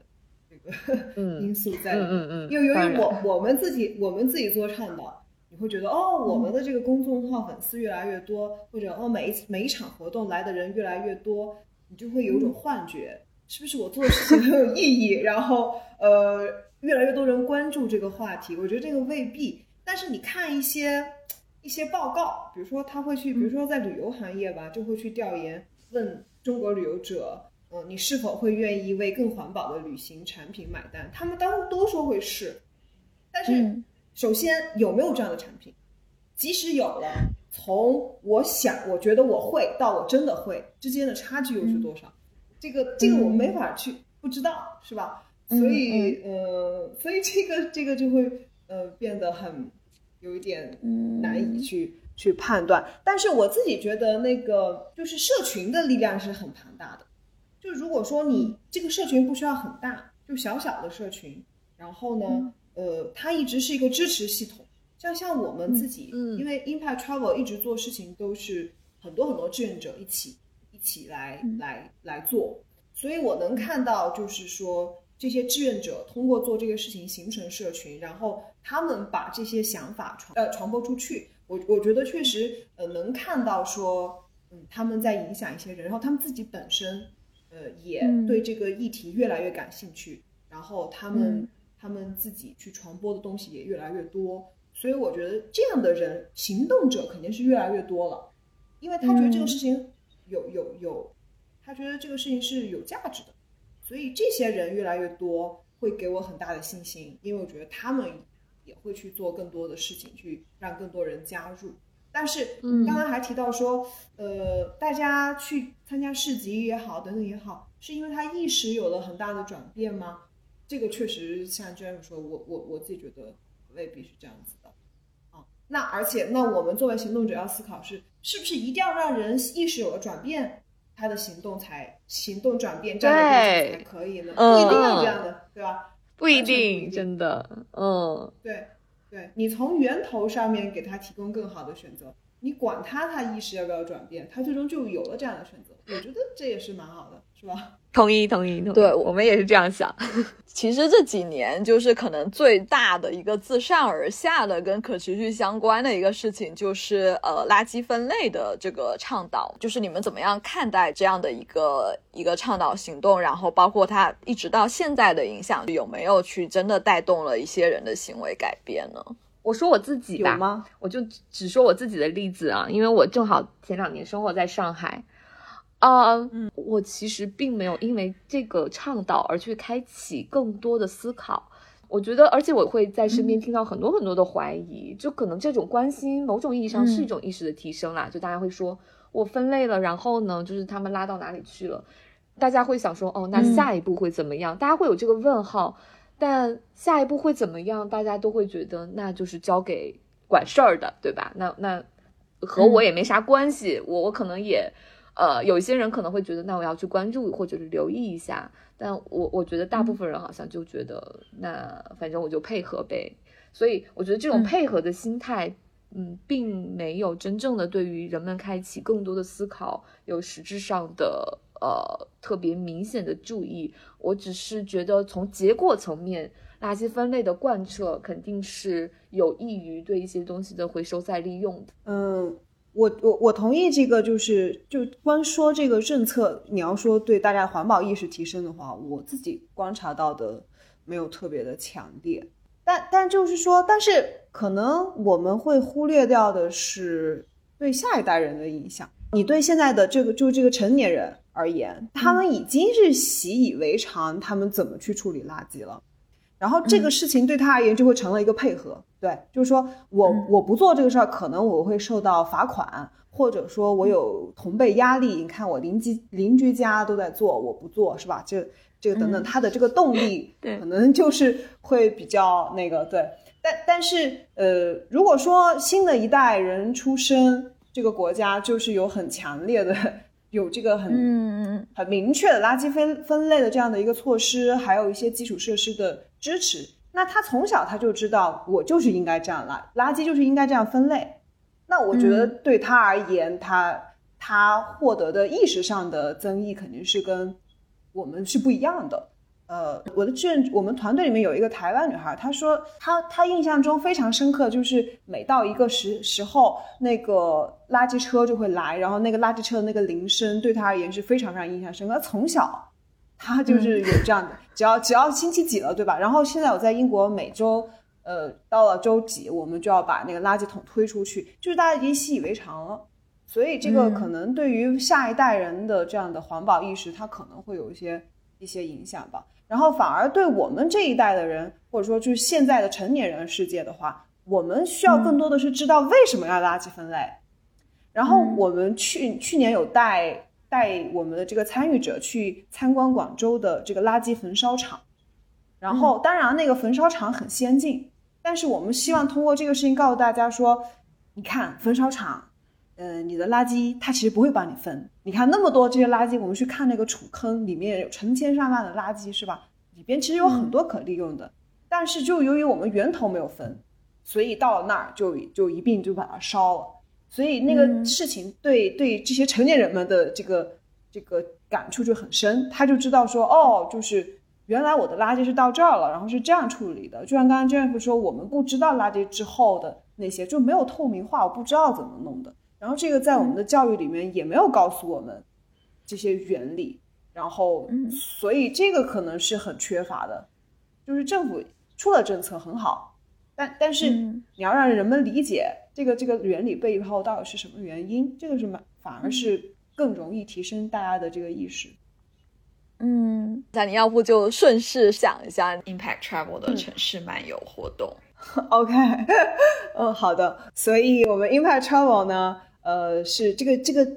Speaker 2: 这个
Speaker 3: 嗯
Speaker 2: 因素在里面。
Speaker 3: 嗯嗯嗯，
Speaker 2: 因为由于我我们自己我们自己做倡导，你会觉得哦，我们的这个公众号粉丝越来越多，或者哦每一次每一场活动来的人越来越多，你就会有一种幻觉，是不是我做的事情很有意义？然后呃，越来越多人关注这个话题，我觉得这个未必。但是你看一些一些报告，比如说他会去，比如说在旅游行业吧，就会去调研问中国旅游者。嗯，你是否会愿意为更环保的旅行产品买单？他们当都说会是，但是
Speaker 5: 嗯
Speaker 2: 首先有没有这样的产品？即使有了，从我想我觉得我会到我真的会之间的差距又是多少？这个这个我没法去不知道，是吧？
Speaker 5: 嗯
Speaker 2: 所以呃，所以这个这个就会呃变得很有一点
Speaker 5: 嗯
Speaker 2: 难以去、去判断。但是我自己觉得那个就是社群的力量是很庞大的。就如果说你这个社群不需要很大，就小小的社群，然后呢，呃，它一直是一个支持系统。像像我们自己，
Speaker 3: 嗯嗯。
Speaker 2: 因为 Impact Travel 一直做事情都是很多很多志愿者一起一起来、来来做，所以我能看到，就是说这些志愿者通过做这个事情形成社群，然后他们把这些想法传呃传播出去。我我觉得确实呃能看到说，嗯，他们在影响一些人，然后他们自己本身呃也
Speaker 5: 嗯。
Speaker 2: 对这个议题越来越感兴趣，然后他们、
Speaker 5: 嗯
Speaker 2: 他们自己去传播的东西也越来越多。所以我觉得这样的人，行动者肯定是越来越多了，因为他觉得这个
Speaker 5: 嗯
Speaker 2: 事情有有有，他觉得这个事情是有价值的，所以这些人越来越多，会给我很大的信心，因为我觉得他们也会去做更多的事情，去让更多人加入。但是
Speaker 3: 嗯
Speaker 2: 刚刚还提到说，呃，大家去参加市集也好，等等也好，是因为他意识有了很大的转变吗？这个确实像 Jeff 说，我我我自己觉得未必是这样子的啊。那而且，那我们作为行动者要思考是，是不是一定要让人意识有了转变，他的行动才行动转变站得住才
Speaker 3: 对
Speaker 2: 可以呢？
Speaker 5: 嗯
Speaker 2: 不一定要这样的，对吧？
Speaker 3: 不一，定真的，嗯，
Speaker 2: 对，对你从源头上面给他提供更好的选择，你管他他意识要不要转变，他最终就有了这样的选择。我觉得这也是蛮好的，是吧？
Speaker 3: 同意，同意，同意。
Speaker 5: 对
Speaker 3: 我们也是这样想。
Speaker 5: 其实这几年就是可能最大的一个自上而下的跟可持续相关的一个事情，就是呃垃圾分类的这个倡导。就是你们怎么样看待这样的一个一个倡导行动？然后包括它一直到现在的影响，有没有去真的带动了一些人的行为改变呢？
Speaker 3: 我说我自己吧，
Speaker 2: 有吗？
Speaker 3: 我就只只说我自己的例子啊，因为我正好前两年生活在上海，啊、
Speaker 5: 嗯
Speaker 3: 我其实并没有因为这个倡导而去开启更多的思考。我觉得，而且我会在身边听到很多很多的怀疑，就可能这种关心，某种意义上是一种意识的提升啦。就大家会说，我分类了，然后呢，就是他们拉到哪里去了？大家会想说，哦，那
Speaker 5: 嗯
Speaker 3: 下一步会怎么样？大家会有这个问号。但下一步会怎么样？大家都会觉得那就是交给管事儿的，对吧？那那和我也没啥关系，我我可能也呃，有一些人可能会觉得那我要去关注或者是留意一下，但我我觉得大部分人好像就觉得、那反正我就配合呗。所以我觉得这种
Speaker 5: 嗯
Speaker 3: 配合的心态，嗯，并没有真正的对于人们开启更多的思考有实质上的呃特别明显的注意。我只是觉得从结果层面，垃圾分类的贯彻肯定是有益于对一些东西的回收再利用的。
Speaker 2: 嗯，我我我同意这个，就是就光说这个政策，你要说对大家环保意识提升的话，我自己观察到的没有特别的强烈。但但就是说，但是可能我们会忽略掉的是对下一代人的影响。你对现在的这个就这个成年人而言，他们已经是习以为常，他们怎么去处理垃圾了。然后这个事情对他而言就会成了一个配合，对，就是说我我不做这个事儿，可能我会受到罚款，或者说我有同辈压力。你看我邻居邻居家都在做，我不做，是吧？这这个等等，他的这个动力
Speaker 3: 对
Speaker 2: 可能就是会比较那个对。但但是呃，如果说新的一代人出生，这个国家就是有很强烈的有这个很
Speaker 5: 嗯
Speaker 2: 很明确的垃圾分分类的这样的一个措施，还有一些基础设施的支持，那他从小他就知道我就是应该这样垃垃圾就是应该这样分类。那我觉得对他而言，他他获得的意识上的增益肯定是跟我们是不一样的。呃，我的志愿，我们团队里面有一个台湾女孩，她说她她印象中非常深刻，就是每到一个时时候，那个垃圾车就会来，然后那个垃圾车的那个铃声对她而言是非常非常印象深刻。她从小，她就是有这样的，只要只要星期几了，对吧？然后现在我在英国，每周呃到了周几，我们就要把那个垃圾桶推出去，就是大家已经习以为常了。所以这个可能对于下一代人的这样的环保意识，它可能会有一些一些影响吧。然后反而对我们这一代的人，或者说就是现在的成年人世界的话，我们需要更多的是知道为什么要垃圾分类。然后我们去去年有带带我们的这个参与者去参观广州的这个垃圾焚烧厂，然后当然那个焚烧厂很先进，但是我们希望通过这个事情告诉大家说，你看焚烧厂。嗯，你的垃圾它其实不会帮你分。你看那么多这些垃圾，我们去看那个储坑，里面有成千上万的垃圾，是吧？里边其实有很多可利用的，但是就由于我们源头没有分，所以到了那儿就就一并就把它烧了。所以那个事情对、对这些成年人们的这个这个感触就很深，他就知道说，哦，就是原来我的垃圾是到这儿了，然后是这样处理的。就像刚刚 Jeff 说，我们不知道垃圾之后的那些就没有透明化，我不知道怎么弄的。然后这个在我们的教育里面也没有告诉我们这些原理，然后所以这个可能是很缺乏的。就是政府出了政策很好，但但是
Speaker 5: 嗯
Speaker 2: 你要让人们理解这个这个原理背后到底是什么原因，这个是蛮反而是更容易提升大家的这个意识。
Speaker 5: 嗯，那你要不就顺势想一下 Impact Travel 的城市漫游活动。
Speaker 2: OK，嗯，好的。所以我们 Impact Travel 呢，呃，是这个这个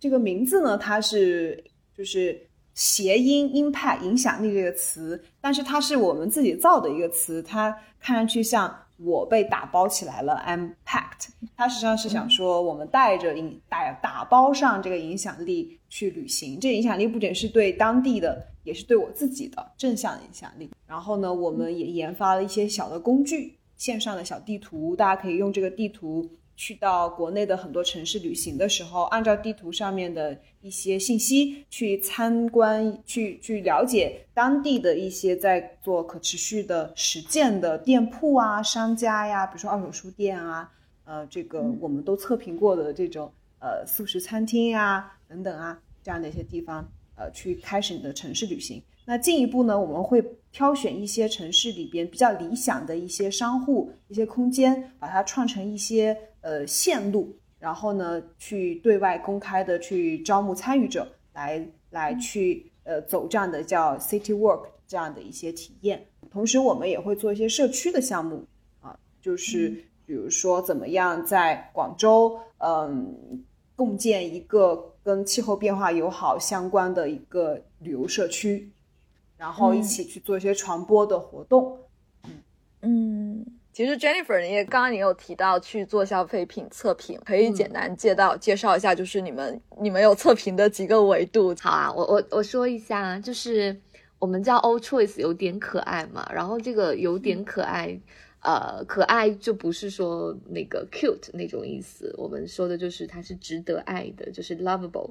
Speaker 2: 这个名字呢，它是就是谐音 Impact 影响力这个词，但是它是我们自己造的一个词，它看上去像我被打包起来了，I'm packed。他实际上是想说我们带着影打打包上这个影响力去旅行，这影响力不仅是对当地的，也是对我自己的正向影响力。然后呢，我们也研发了一些小的工具。线上的小地图，大家可以用这个地图去到国内的很多城市旅行的时候，按照地图上面的一些信息去参观，去去了解当地的一些在做可持续的实践的店铺啊、商家呀，比如说二手书店啊，呃，这个我们都测评过的这种呃素食餐厅呀等等啊，这样的一些地方，呃，去开始你的城市旅行。那进一步呢，我们会挑选一些城市里边比较理想的一些商户、一些空间，把它创成一些呃线路，然后呢，去对外公开的去招募参与者，来来去呃走这样的叫 City Walk 这样的一些体验。同时，我们也会做一些社区的项目啊，就是比如说怎么样在广州嗯共建一个跟气候变化友好相关的一个旅游社区。然后一起去做一些传播的活动。
Speaker 5: 嗯，其实 Jennifer，你也刚刚你有提到去做消费品测评，可以简单介绍介绍一下，就是你们你们有测评的几个维度。
Speaker 3: 好啊，我我我说一下，就是我们叫 All Choice，有点可爱嘛。然后这个有点可爱，呃，可爱就不是说那个 cute 那种意思，我们说的就是它是值得爱的，就是 lovable。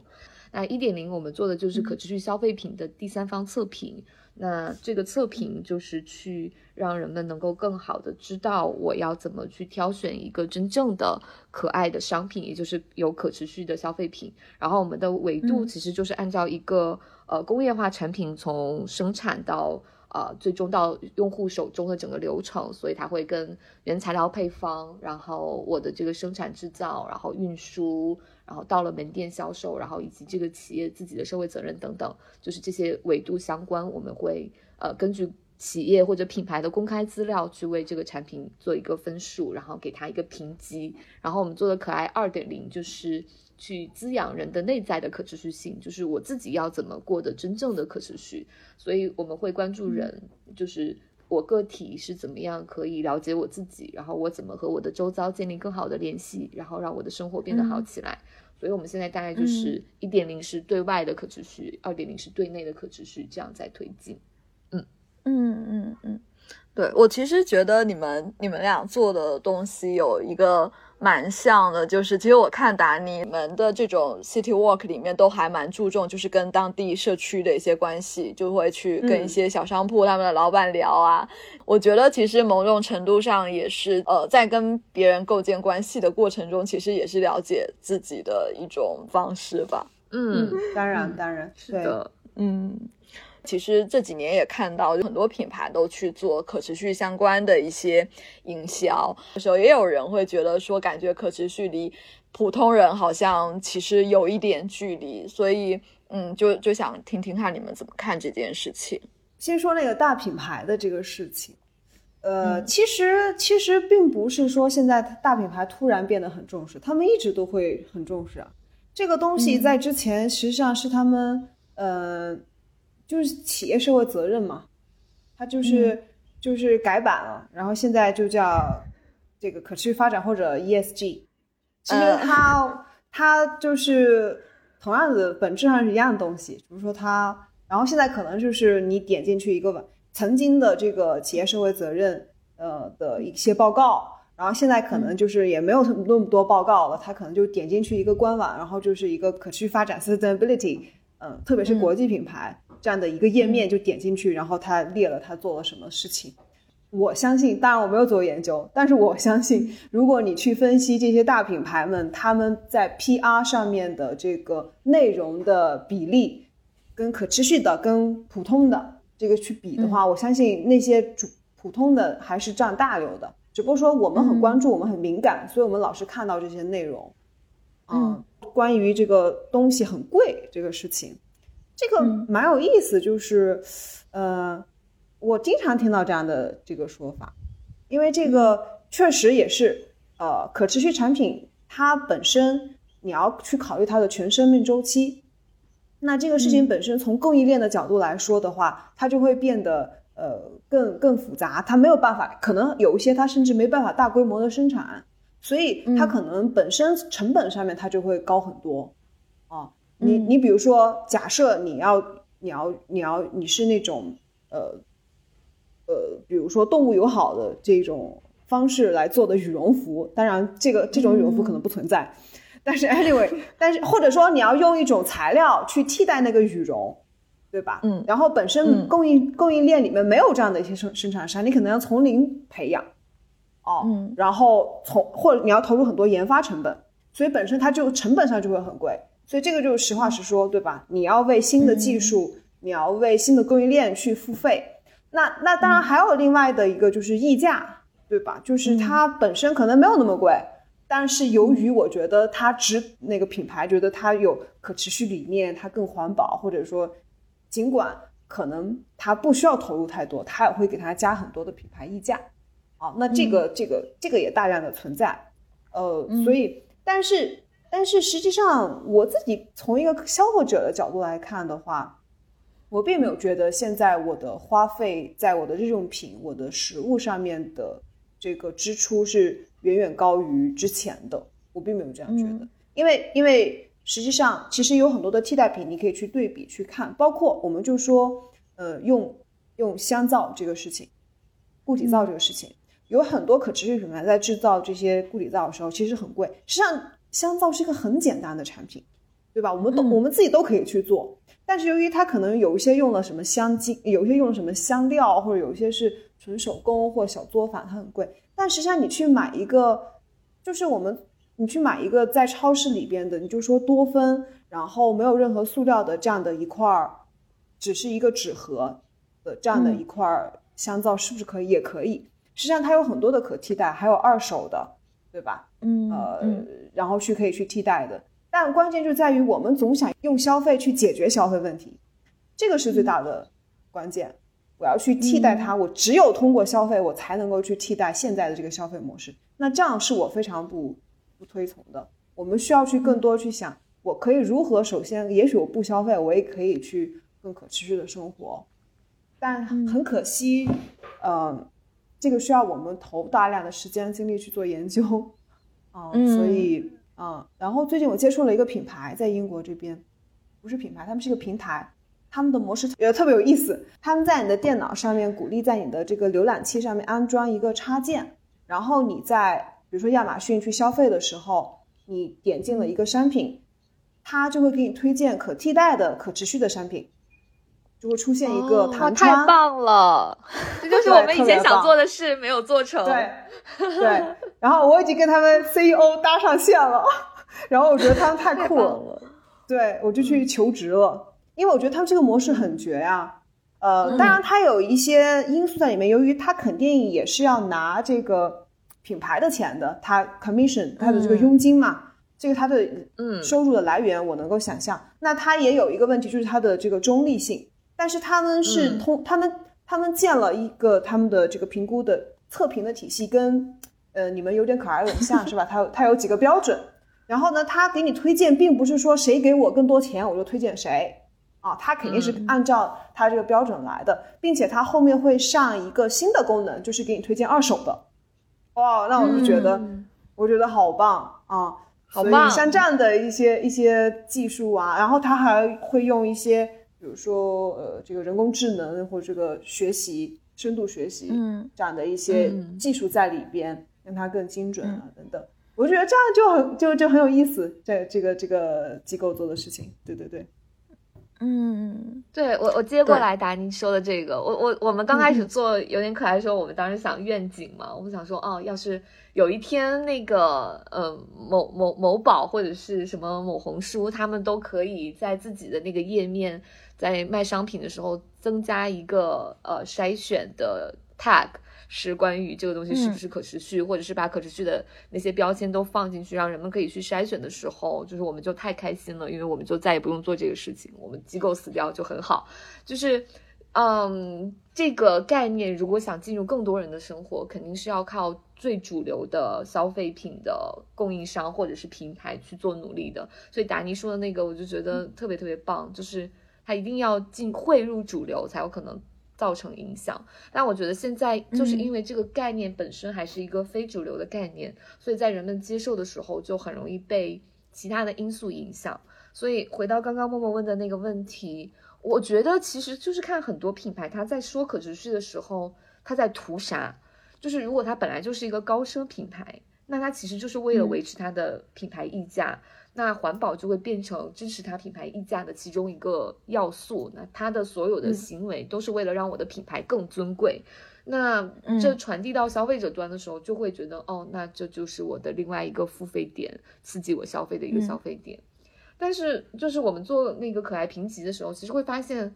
Speaker 3: 那一点零我们做的就是可持续消费品的第三方测评。那这个测评就是去让人们能够更好的知道我要怎么去挑选一个真正的可爱的商品，也就是有可持续的消费品。然后我们的维度其实就是按照一个呃工业化产品从生产到呃最终到用户手中的整个流程，所以它会跟原材料配方，然后我的这个生产制造，然后运输。然后到了门店销售，然后以及这个企业自己的社会责任等等，就是这些维度相关，我们会呃根据企业或者品牌的公开资料去为这个产品做一个分数，然后给它一个评级。然后我们做的可爱二点零就是去滋养人的内在的可持续性，就是我自己要怎么过得真正的可持续。所以我们会关注人，就是我个体是怎么样可以了解我自己，然后我怎么和我的周遭建立更好的联系，然后让我的生活变得好起来。所以，我们现在大概就是一点零是对外的可持续，二点零是对内的可持续，这样在推进。
Speaker 5: 嗯嗯嗯嗯。对我其实觉得你们你们俩做的东西有一个蛮像的，就是其实我看达你们的这种 city walk 里面都还蛮注重，就是跟当地社区的一些关系，就会去跟一些小商铺他们的老板聊啊。我觉得其实某种程度上也是呃，在跟别人构建关系的过程中，其实也是了解自己的一种方式吧。
Speaker 3: 嗯，
Speaker 2: 当然当然
Speaker 3: 是的，
Speaker 5: 嗯。其实这几年也看到很多品牌都去做可持续相关的一些营销，的时候也有人会觉得说，感觉可持续离普通人好像其实有一点距离，所以嗯，就就想听听看你们怎么看这件事情。
Speaker 2: 先说那个大品牌的这个事情，呃，其实其实并不是说现在大品牌突然变得很重视，他们一直都会很重视啊。这个东西在之前实际上是他们呃。就是企业社会责任嘛，它就是就是改版了，然后现在就叫这个可持续发展或者 ESG。其实它它就是同样的本质上是一样的东西，比如说它，然后现在可能就是你点进去一个曾经的这个企业社会责任呃的一些报告，然后现在可能就是也没有那么多报告了，它可能就点进去一个官网，然后就是一个可持续发展 sustainability，嗯，特别是国际品牌。这样的一个页面就点进去，然后他列了他做了什么事情。我相信，当然我没有做研究，但是我相信，如果你去分析这些大品牌们他们在 PR 上面的这个内容的比例，跟可持续的跟普通的这个去比的话，我相信那些主普通的还是占大流的。只不过说我们很关注，我们很敏感，所以我们老是看到这些内容。嗯，关于这个东西很贵这个事情。这个蛮有意思，就是，呃，我经常听到这样的这个说法，因为这个确实也是，呃，可持续产品它本身你要去考虑它的全生命周期。那这个事情本身从供应链的角度来说的话，它就会变得呃更更复杂，它没有办法，可能有一些它甚至没办法大规模的生产，所以它可能本身成本上面它就会高很多。啊，你你比如说，假设你要你要你要你是那种呃呃，比如说动物友好的这种方式来做的羽绒服，当然这个这种羽绒服可能不存在。但是 anyway，但是或者说你要用一种材料去替代那个羽绒，对吧？
Speaker 5: 嗯。
Speaker 2: 然后本身供应供应链里面没有这样的一些生生产商，你可能要从零培养，哦，
Speaker 5: 嗯。
Speaker 2: 然后从或者你要投入很多研发成本，所以本身它就成本上就会很贵。所以这个就是实话实说，对吧？你要为新的技术，你要为新的供应链去付费。那那当然还有另外的一个就是溢价，对吧？就是它本身可能没有那么贵。但是由于我觉得它值那个品牌觉得它有可持续理念，它更环保，或者说尽管可能它不需要投入太多，它也会给它加很多的品牌溢价。好，那这个这个这个也大量的存在。呃，所以但是但是实际上我自己从一个消费者的角度来看的话，我并没有觉得现在我的花费在我的日用品、我的食物上面的这个支出是。远远高于之前的，我并没有这样觉得，因为因为实际上其实有很多的替代品，你可以去对比去看，包括我们就说，呃，用用香皂这个事情，固体皂这个事情，有很多可持续品牌在制造这些固体皂的时候，其实很贵。实际上，香皂是一个很简单的产品，对吧？我们都我们自己都可以去做，但是由于它可能有一些用了什么香精，有一些用了什么香料，或者有一些是纯手工或小作坊，它很贵。但实际上，你去买一个，就是我们，你去买一个在超市里边的，你就说多芬，然后没有任何塑料的这样的一块儿，只是一个纸盒的这样的一块香皂，是不是可以？也可以。实际上，它有很多的可替代，还有二手的，对吧？
Speaker 5: 嗯，
Speaker 2: 呃，然后去可以去替代的。但关键就在于我们总想用消费去解决消费问题，这个是最大的关键。我要去替代它，我只有通过消费，我才能够去替代现在的这个消费模式。那这样是我非常不不推崇的。我们需要去更多去想，我可以如何？首先，也许我不消费，我也可以去更可持续的生活。但很可惜，呃，这个需要我们投大量的时间精力去做研究啊。所以，嗯，然后最近我接触了一个品牌，在英国这边，不是品牌，他们是一个平台。他们的模式也特别有意思，他们在你的电脑上面鼓励在你的这个浏览器上面安装一个插件，然后你在比如说亚马逊去消费的时候，你点进了一个商品，它就会给你推荐可替代的可持续的商品，就会出现一个弹
Speaker 3: 窗。太棒了，这就是我们以前想做的事没有做成。
Speaker 2: 对对，然后我已经跟他们 CEO 搭上线了，然后我觉得他们太酷了，对我就去求职了。因为我觉得他们这个模式很绝呀，呃，当然它有一些因素在里面，由于它肯定也是要拿这个品牌的钱的，它 commission 它的这个佣金嘛，这个它的嗯收入的来源我能够想象。那它也有一个问题，就是它的这个中立性，但是他们是通他们他们建了一个他们的这个评估的测评的体系，跟呃你们有点可爱有点像是吧？它它有几个标准，然后呢，他给你推荐，并不是说谁给我更多钱我就推荐谁。啊，它肯定是按照它这个标准来的，并且它后面会上一个新的功能，就是给你推荐二手的。哇，那我就觉得，我觉得好棒啊！
Speaker 3: 好棒！
Speaker 2: 像这样的一些一些技术啊，然后它还会用一些，比如说呃，这个人工智能或者这个学习、深度学习，
Speaker 5: 嗯，
Speaker 2: 这样的一些技术在里边，让它更精准啊等等。我觉得这样就很就就很有意思，在这个这个机构做的事情，对对对。
Speaker 5: 嗯，
Speaker 3: 对我我接过来答你说的这个，我我我们刚开始做有点可爱的时候，我们当时想愿景嘛，我们想说哦，要是有一天那个呃某某某宝或者是什么某红书，他们都可以在自己的那个页面，在卖商品的时候增加一个呃筛选的 tag。是关于这个东西是不是可持续，或者是把可持续的那些标签都放进去，让人们可以去筛选的时候，就是我们就太开心了，因为我们就再也不用做这个事情，我们机构死掉就很好。就是嗯，这个概念如果想进入更多人的生活，肯定是要靠最主流的消费品的供应商或者是平台去做努力的。所以达尼说的那个，我就觉得特别特别棒，就是他一定要进汇入主流，才有可能造成影响。但我觉得现在就是因为这个概念本身还是一个非主流的概念，所以在人们接受的时候就很容易被其他的因素影响。所以回到刚刚默默问的那个问题。我觉得其实就是看很多品牌，它在说可持续的时候，它在图啥？就是如果它本来就是一个高奢品牌，那它其实就是为了维持它的品牌溢价，那环保就会变成支持它品牌溢价的其中一个要素。那它的所有的行为都是为了让我的品牌更尊贵。那这传递到消费者端的时候，就会觉得哦，那这就是我的另外一个付费点，刺激我消费的一个消费点。但是，就是我们做那个可爱评级的时候，其实会发现，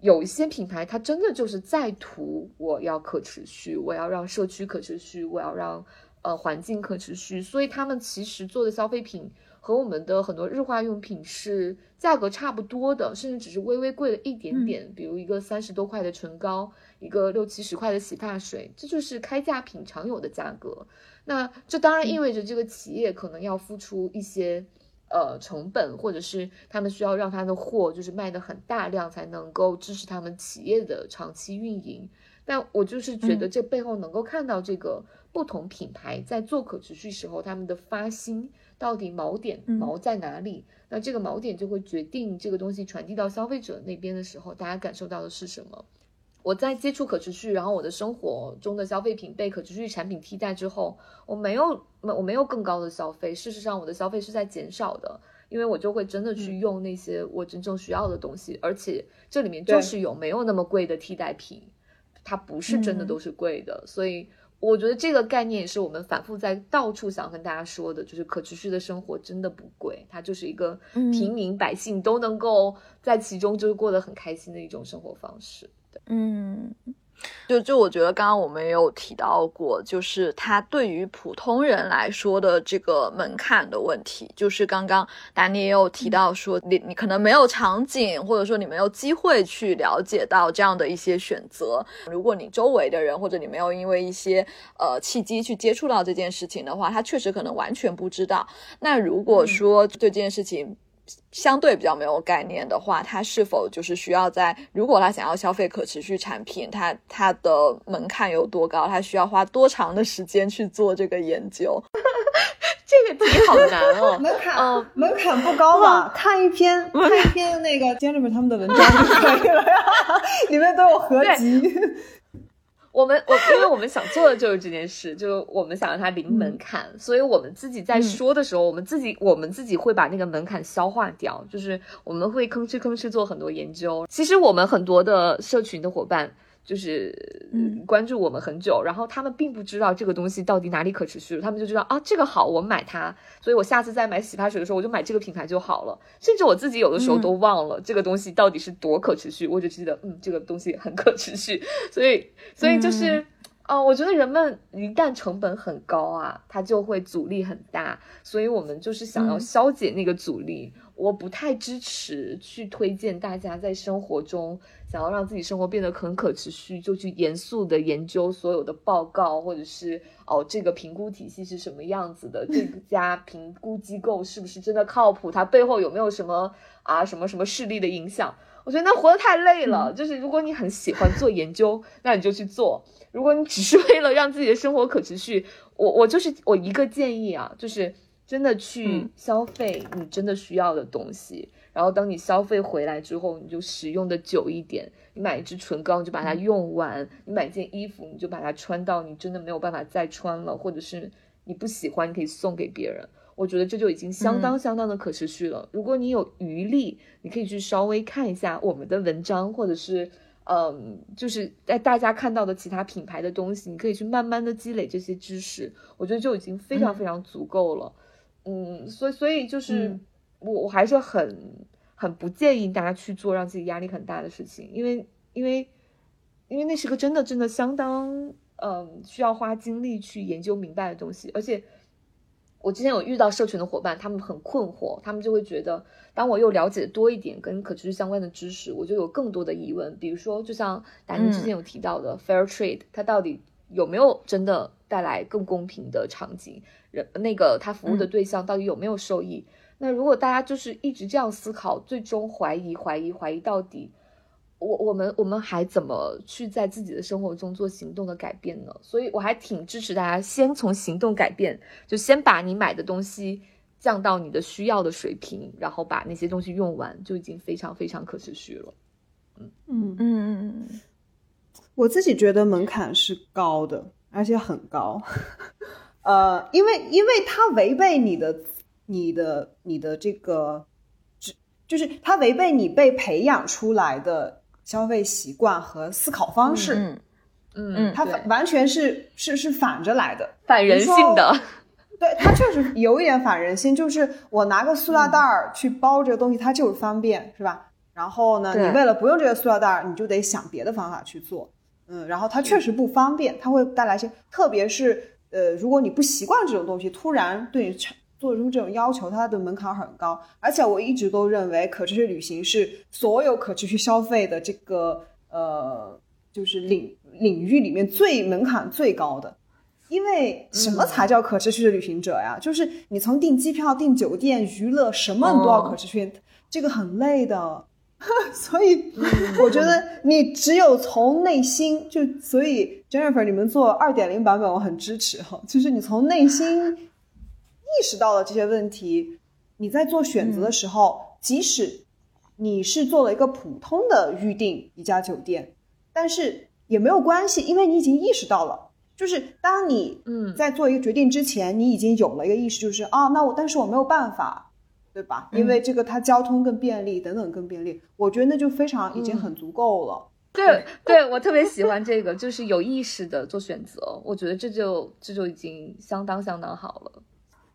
Speaker 3: 有一些品牌，它真的就是在图我要可持续，我要让社区可持续，我要让呃环境可持续，所以他们其实做的消费品和我们的很多日化用品是价格差不多的，甚至只是微微贵了一点点。比如一个三十多块的唇膏，一个六七十块的洗发水，这就是开价品常有的价格。那这当然意味着这个企业可能要付出一些。呃，成本或者是他们需要让他的货就是卖的很大量，才能够支持他们企业的长期运营。但我就是觉得这背后能够看到这个不同品牌在做可持续时候，他们的发心到底锚点锚在哪里？那这个锚点就会决定这个东西传递到消费者那边的时候，大家感受到的是什么？我在接触可持续，然后我的生活中的消费品被可持续产品替代之后，我没有没我没有更高的消费。事实上，我的消费是在减少的，因为我就会真的去用那些我真正需要的东西，而且这里面就是有没有那么贵的替代品，它不是真的都是贵的。所以我觉得这个概念也是我们反复在到处想跟大家说的，就是可持续的生活真的不贵，它就是一个平民百姓都能够在其中就是过得很开心的一种生活方式。
Speaker 5: 嗯，就就我觉得刚刚我们也有提到过，就是它对于普通人来说的这个门槛的问题，就是刚刚达尼也有提到说，你你可能没有场景，或者说你没有机会去了解到这样的一些选择。如果你周围的人或者你没有因为一些呃契机去接触到这件事情的话，他确实可能完全不知道。那如果说对这件事情，相对比较没有概念的话，他是否就是需要在如果他想要消费可持续产品，他他的门槛有多高？他需要花多长的时间去做这个研究？
Speaker 3: 这个题好难哦，
Speaker 2: 门槛门槛不高吧？看一篇 看一篇那个 Jennifer 他们的文章就可以了呀，里面都有合集。
Speaker 3: 我们我因为我们想做的就是这件事，就我们想让它零门槛，所以我们自己在说的时候，我们自己我们自己会把那个门槛消化掉，就是我们会吭哧吭哧做很多研究。其实我们很多的社群的伙伴。就是关注我们很久，然后他们并不知道这个东西到底哪里可持续，他们就知道啊这个好，我买它，所以我下次再买洗发水的时候，我就买这个品牌就好了。甚至我自己有的时候都忘了这个东西到底是多可持续，我就记得嗯这个东西很可持续。所以所以就是哦，我觉得人们一旦成本很高啊，它就会阻力很大，所以我们就是想要消解那个阻力。我不太支持去推荐大家在生活中想要让自己生活变得很可持续，就去严肃的研究所有的报告，或者是哦这个评估体系是什么样子的，这 家评估机构是不是真的靠谱，它背后有没有什么啊什么什么势力的影响？我觉得那活得太累了。就是如果你很喜欢做研究，那你就去做；如果你只是为了让自己的生活可持续，我我就是我一个建议啊，就是。真的去消费你真的需要的东西，然后当你消费回来之后，你就使用的久一点。你买一支唇膏，你就把它用完；你买件衣服，你就把它穿到你真的没有办法再穿了，或者是你不喜欢，你可以送给别人。我觉得这就已经相当相当的可持续了。如果你有余力，你可以去稍微看一下我们的文章，或者是嗯，就是在大家看到的其他品牌的东西，你可以去慢慢的积累这些知识。我觉得就已经非常非常足够了。嗯，所以所以就是我我还是很很不建议大家去做让自己压力很大的事情，因为因为因为那是个真的真的相当嗯需要花精力去研究明白的东西，而且我之前有遇到社群的伙伴，他们很困惑，他们就会觉得，当我又了解多一点跟可持续相关的知识，我就有更多的疑问。比如说，就像达宁之前有提到的 fair trade，它到底有没有真的带来更公平的场景？人那个他服务的对象到底有没有受益？那如果大家就是一直这样思考，最终怀疑、怀疑、怀疑到底。我我们我们还怎么去在自己的生活中做行动的改变呢？所以我还挺支持大家先从行动改变，就先把你买的东西降到你的需要的水平，然后把那些东西用完，就已经非常非常可持续了。
Speaker 2: 嗯嗯
Speaker 5: 嗯嗯，
Speaker 2: 我自己觉得门槛是高的，而且很高。呃，因为因为它违背你的你的你的这个，就是它违背你被培养出来的。消费习惯和思考方式，
Speaker 3: 嗯嗯，
Speaker 2: 它完全是是是反着来的，
Speaker 3: 反人性的。
Speaker 2: 对，它确实有一点反人性，就是我拿个塑料袋儿去包这个东西，它就是方便，是吧？然后呢，你为了不用这个塑料袋儿，你就得想别的方法去做，嗯，然后它确实不方便，它会带来一些，特别是呃，如果你不习惯这种东西，突然对你做出这种要求，它的门槛很高，而且我一直都认为可持续旅行是所有可持续消费的这个呃，就是领领域里面最门槛最高的。因为什么才叫可持续的旅行者呀？就是你从订机票、订酒店、娱乐什么你都要可持续，这个很累的。所以我觉得你只有从内心就，所以 Jennifer 你们做二点零版本，我很支持哈，就是你从内心。意识到了这些问题，你在做选择的时候，即使你是做了一个普通的预定一家酒店，但是也没有关系，因为你已经意识到了。就是当你嗯在做一个决定之前，你已经有了一个意识，就是啊，那我但是我没有办法，对吧？因为这个它交通更便利，等等更便利，我觉得那就非常已经很足够了。
Speaker 3: 对，对我特别喜欢这个，就是有意识的做选择，我觉得这就这就已经相当相当好了。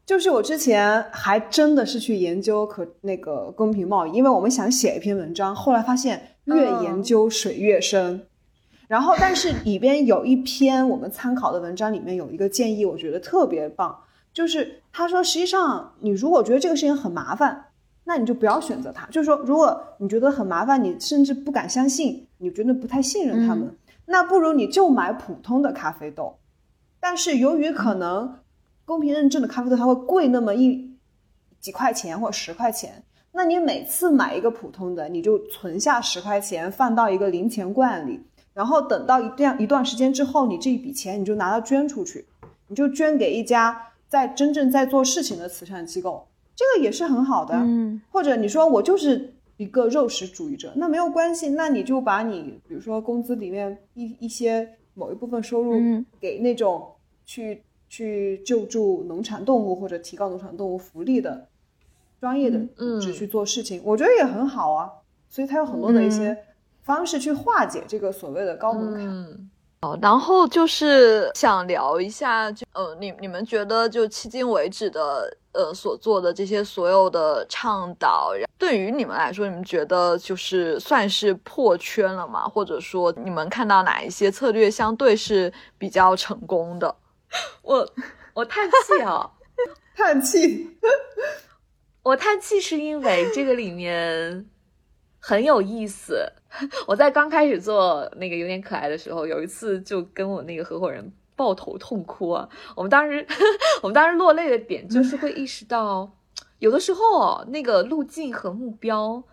Speaker 2: 就是我之前还真的是去研究可那个公平贸易，因为我们想写一篇文章，后来发现越研究水越深。然后，但是里边有一篇我们参考的文章，里面有一个建议，我觉得特别棒，就是他说，实际上你如果觉得这个事情很麻烦，那你就不要选择它。就是说，如果你觉得很麻烦，你甚至不敢相信，你觉得不太信任他们，那不如你就买普通的咖啡豆。但是由于可能。公平认证的咖啡豆，它会贵那么一几块钱或十块钱。那你每次买一个普通的，你就存下十块钱，放到一个零钱罐里，然后等到一段一段时间之后，你这一笔钱你就拿到捐出去，你就捐给一家在真正在做事情的慈善机构，这个也是很好的。
Speaker 5: 嗯，
Speaker 2: 或者你说我就是一个肉食主义者，那没有关系，那你就把你比如说工资里面一一些某一部分收入给那种去。去救助农场动物或者提高农场动物福利的专业的组织去做事情，我觉得也很好啊。所以它有很多的一些方式去化解这个所谓的高门槛。
Speaker 5: 哦，然后就是想聊一下，就呃，你你们觉得就迄今为止的呃所做的这些所有的倡导，对于你们来说，你们觉得就是算是破圈了吗？或者说你们看到哪一些策略相对是比较成功的？
Speaker 3: 我我叹气啊，
Speaker 2: 叹气，
Speaker 3: 我叹气是因为这个里面很有意思。我在刚开始做那个有点可爱的时候，有一次就跟我那个合伙人抱头痛哭啊。我们当时 我们当时落泪的点就是会意识到，有的时候哦那个路径和目标，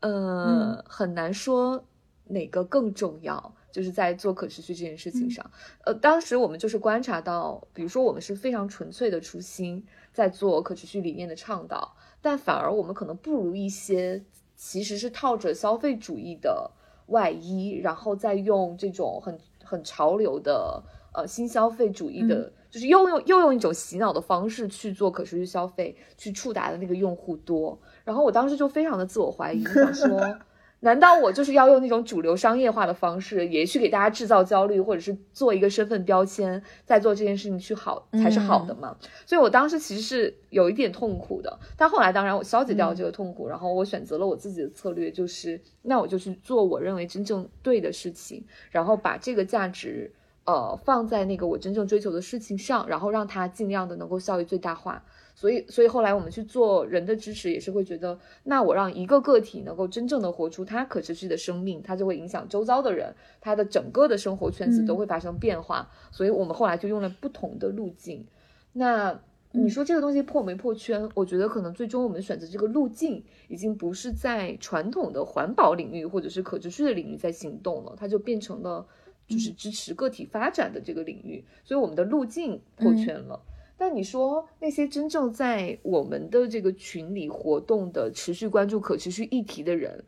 Speaker 3: 呃，很难说哪个更重要。就是在做可持续这件事情上，呃，当时我们就是观察到，比如说我们是非常纯粹的初心在做可持续理念的倡导，但反而我们可能不如一些其实是套着消费主义的外衣，然后再用这种很很潮流的呃新消费主义的，就是又用又用一种洗脑的方式去做可持续消费，去触达的那个用户多，然后我当时就非常的自我怀疑，想说。难道我就是要用那种主流商业化的方式，也去给大家制造焦虑，或者是做一个身份标签，再做这件事情去好才是好的吗？所以我当时其实是有一点痛苦的，但后来当然我消解掉了这个痛苦，然后我选择了我自己的策略，就是那我就去做我认为真正对的事情，然后把这个价值。呃放在那个我真正追求的事情上，然后让它尽量的能够效益最大化。所以，所以后来我们去做人的支持，也是会觉得，那我让一个个体能够真正的活出他可持续的生命，他就会影响周遭的人，他的整个的生活圈子都会发生变化。所以我们后来就用了不同的路径。那你说这个东西破没破圈？我觉得可能最终我们选择这个路径，已经不是在传统的环保领域或者是可持续的领域在行动了，它就变成了就是支持个体发展的这个领域。所以我们的路径破圈了。但你说那些真正在我们的这个群里活动的、持续关注可持续议题的人，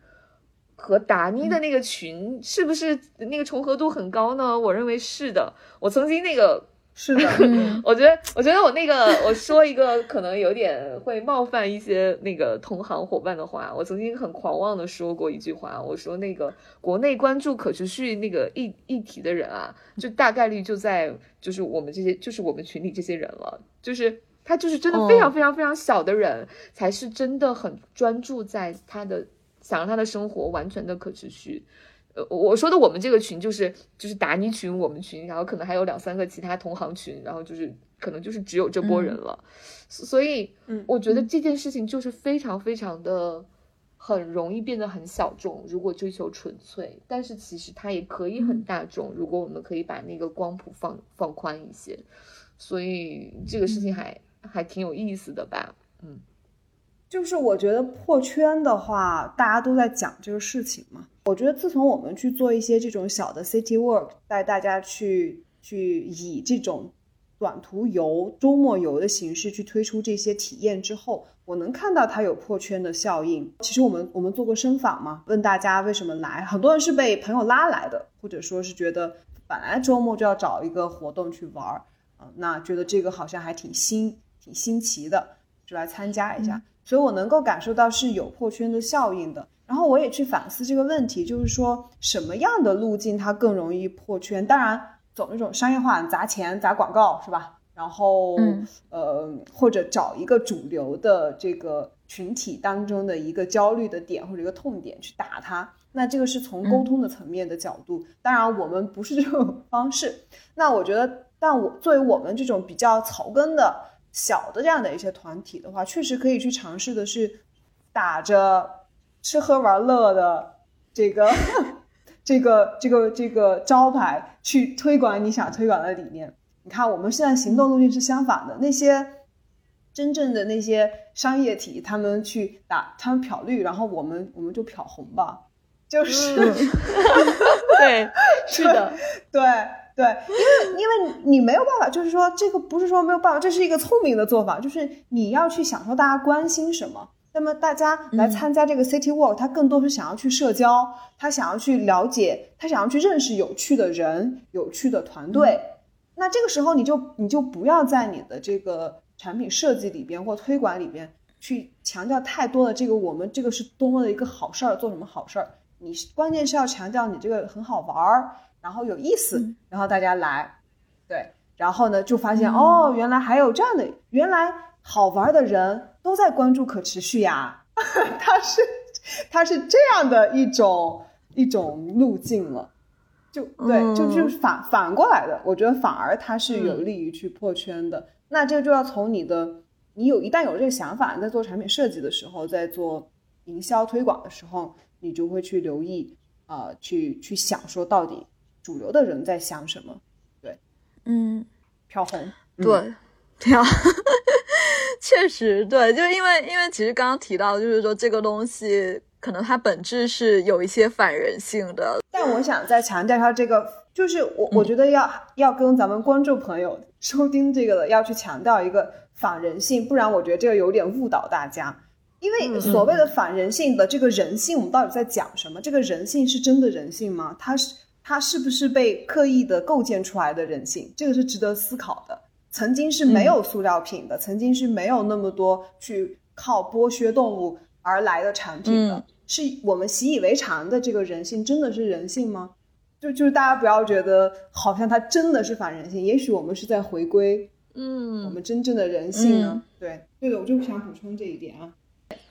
Speaker 3: 和达妮的那个群是不是那个重合度很高呢？我认为是的。我曾经那个。
Speaker 2: 是的，
Speaker 3: 我觉得，我觉得我那个，我说一个可能有点会冒犯一些那个同行伙伴的话，我曾经很狂妄的说过一句话，我说那个国内关注可持续那个议议题的人啊，就大概率就在就是我们这些，就是我们群里这些人了，就是他就是真的非常非常非常小的人，才是真的很专注在他的想让他的生活完全的可持续。呃，我说的我们这个群就是就是达尼群，我们群，然后可能还有两三个其他同行群，然后就是可能就是只有这波人了，所以，我觉得这件事情就是非常非常的很容易变得很小众，如果追求纯粹，但是其实它也可以很大众，如果我们可以把那个光谱放放宽一些，所以这个事情还还挺有意思的吧，嗯。
Speaker 2: 就是我觉得破圈的话，大家都在讲这个事情嘛。我觉得自从我们去做一些这种小的 city work，带大家去去以这种短途游、周末游的形式去推出这些体验之后，我能看到它有破圈的效应。其实我们我们做过深访嘛，问大家为什么来，很多人是被朋友拉来的，或者说是觉得本来周末就要找一个活动去玩儿啊，那觉得这个好像还挺新、挺新奇的，就来参加一下。所以我能够感受到是有破圈的效应的，然后我也去反思这个问题，就是说什么样的路径它更容易破圈？当然走那种商业化砸钱砸广告是吧？然后呃或者找一个主流的这个群体当中的一个焦虑的点或者一个痛点去打它，那这个是从沟通的层面的角度。当然我们不是这种方式。那我觉得，但我作为我们这种比较草根的。小的这样的一些团体的话，确实可以去尝试的是，打着吃喝玩乐的这个 这个这个这个招牌去推广你想推广的理念。你看，我们现在行动路径是相反的，那些真正的那些商业体，他们去打，他们漂绿，然后我们我们就漂红吧，就是
Speaker 3: 对，是的，
Speaker 2: 对。对，因为因为你没有办法，就是说这个不是说没有办法，这是一个聪明的做法，就是你要去享受大家关心什么。那么大家来参加这个 City Walk，他更多是想要去社交，他想要去了解，他想要去认识有趣的人、有趣的团队。那这个时候你就你就不要在你的这个产品设计里边或推广里边去强调太多的这个我们这个是多么的一个好事儿，做什么好事儿。你关键是要强调你这个很好玩儿。然后有意思，然后大家来，对，然后呢就发现哦，原来还有这样的，原来好玩的人都在关注可持续呀，它是它是这样的一种一种路径了，就对，就就是反反过来的，我觉得反而它是有利于去破圈的。那这个就要从你的，你有一旦有这个想法，在做产品设计的时候，在做营销推广的时候，你就会去留意啊，去去想说到底。主流的人在想什么？对，
Speaker 5: 嗯，
Speaker 2: 飘红，
Speaker 5: 对，飘，确实对，就是因为因为其实刚刚提到，就是说这个东西可能它本质是有一些反人性的。
Speaker 2: 但我想再强调一下，这个就是我我觉得要要跟咱们观众朋友收听这个的，要去强调一个反人性，不然我觉得这个有点误导大家。因为所谓的反人性的这个人性，我们到底在讲什么？这个人性是真的人性吗？它是？它是不是被刻意的构建出来的人性？这个是值得思考的。曾经是没有塑料品的，曾经是没有那么多去靠剥削动物而来的产品的，是我们习以为常的这个人性，真的是人性吗？就就是大家不要觉得好像它真的是反人性，也许我们是在回归，嗯，我们真正的人性呢？对，对的，我就想补充这一点啊。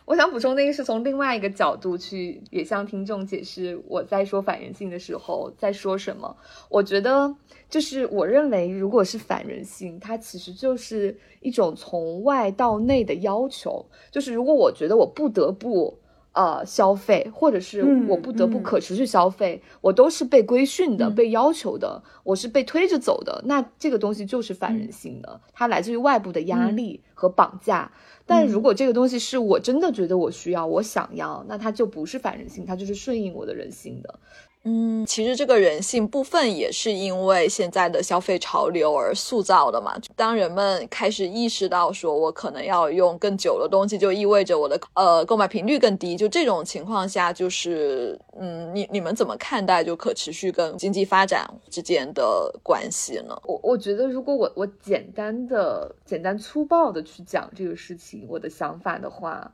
Speaker 3: 我想补充那个是从另外一个角度去，也向听众解释我在说反人性的时候在说什么。我觉得就是我认为，如果是反人性，它其实就是一种从外到内的要求。就是如果我觉得我不得不。呃，消费或者是我不得不可持续消费，我都是被规训的、被要求的，我是被推着走的。那这个东西就是反人性的，它来自于外部的压力和绑架。但如果这个东西是我真的觉得我需要、我想要，那它就不是反人性，它就是顺应我的人性的。
Speaker 5: 嗯，其实这个人性部分也是因为现在的消费潮流而塑造的嘛。当人们开始意识到说，我可能要用更久的东西，就意味着我的呃购买频率更低。就这种情况下，就是嗯，你你们怎么看待就可持续跟经济发展之间的关系呢？
Speaker 3: 我我觉得，如果我我简单的、简单粗暴的去讲这个事情，我的想法的话。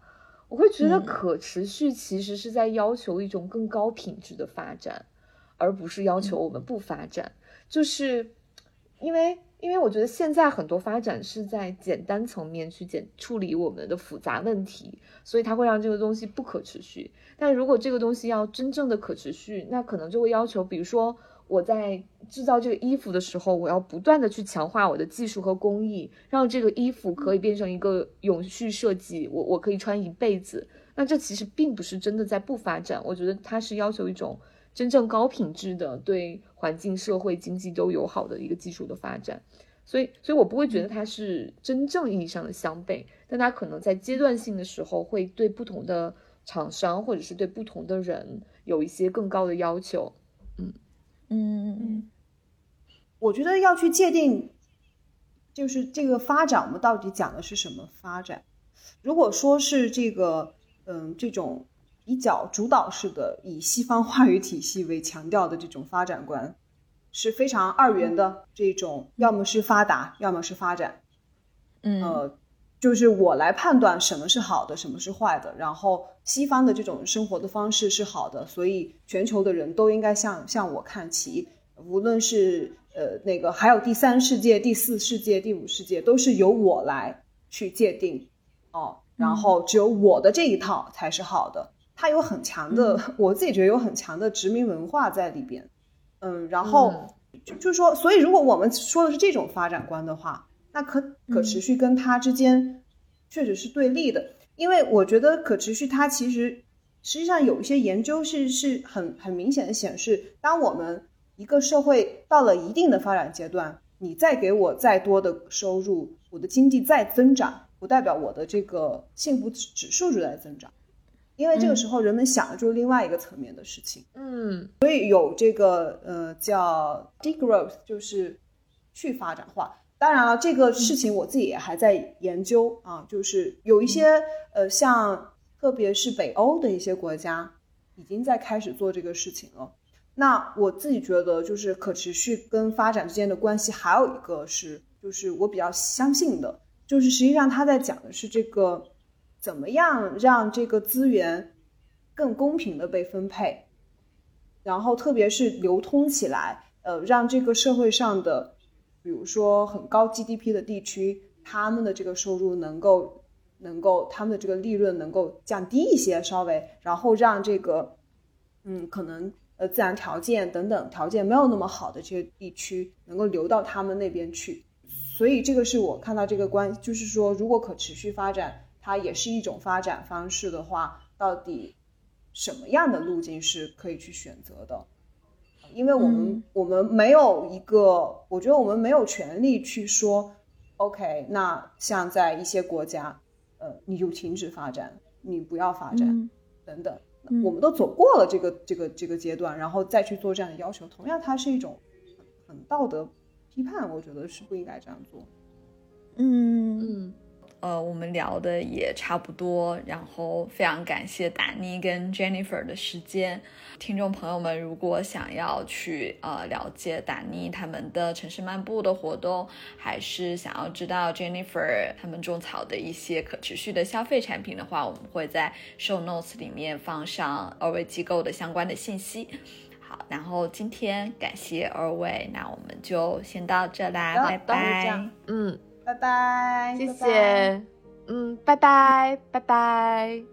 Speaker 3: 我会觉得可持续其实是在要求一种更高品质的发展，而不是要求我们不发展。就是因为，因为我觉得现在很多发展是在简单层面去简处理我们的复杂问题，所以它会让这个东西不可持续。但如果这个东西要真正的可持续，那可能就会要求，比如说。我在制造这个衣服的时候，我要不断的去强化我的技术和工艺，让这个衣服可以变成一个永续设计，我我可以穿一辈子。那这其实并不是真的在不发展，我觉得它是要求一种真正高品质的、对环境、社会、经济都友好的一个技术的发展。所以，所以我不会觉得它是真正意义上的相悖，但它可能在阶段性的时候会对不同的厂商或者是对不同的人有一些更高的要求。嗯。
Speaker 5: 嗯嗯，
Speaker 2: 我觉得要去界定，就是这个发展，我们到底讲的是什么发展？如果说是这个，嗯，这种比较主导式的，以西方话语体系为强调的这种发展观，是非常二元的这种，要么是发达，要么是发展。
Speaker 5: 嗯，
Speaker 2: 呃，就是我来判断什么是好的，什么是坏的，然后。西方的这种生活的方式是好的，所以全球的人都应该向向我看齐。无论是呃那个，还有第三世界、第四世界、第五世界，都是由我来去界定哦。然后只有我的这一套才是好的。它有很强的，我自己觉得有很强的殖民文化在里边。嗯，然后就就是说，所以如果我们说的是这种发展观的话，那可可持续跟它之间确实是对立的。因为我觉得可持续，它其实实际上有一些研究是是很很明显的显示，当我们一个社会到了一定的发展阶段，你再给我再多的收入，我的经济再增长，不代表我的这个幸福指指数就在增长，因为这个时候人们想的就是另外一个层面的事情。
Speaker 3: 嗯，
Speaker 2: 所以有这个呃叫 degrowth，就是去发展化。当然了，这个事情我自己也还在研究啊，就是有一些呃，像特别是北欧的一些国家，已经在开始做这个事情了。那我自己觉得，就是可持续跟发展之间的关系，还有一个是，就是我比较相信的，就是实际上他在讲的是这个怎么样让这个资源更公平的被分配，然后特别是流通起来，呃，让这个社会上的。比如说很高 GDP 的地区，他们的这个收入能够能够他们的这个利润能够降低一些，稍微，然后让这个嗯可能呃自然条件等等条件没有那么好的这些地区能够流到他们那边去。所以这个是我看到这个关，就是说如果可持续发展它也是一种发展方式的话，到底什么样的路径是可以去选择的？因为我们我们没有一个，我觉得我们没有权利去说，OK，那像在一些国家，呃，你就停止发展，你不要发展，等等，我们都走过了这个这个这个阶段，然后再去做这样的要求，同样它是一种很道德批判，我觉得是不应该这样做。
Speaker 5: 嗯嗯。呃，我们聊的也差不多，然后非常感谢达妮跟 Jennifer 的时间。听众朋友们，如果想要去呃了解达妮他们的城市漫步的活动，还是想要知道 Jennifer 他们种草的一些可持续的消费产品的话，我们会在 Show Notes 里面放上二位机构的相关的信息。好，然后今天感谢二位，那我们就先到这啦，拜拜。
Speaker 3: 嗯。
Speaker 2: 拜拜。
Speaker 3: 谢谢。嗯拜拜拜拜。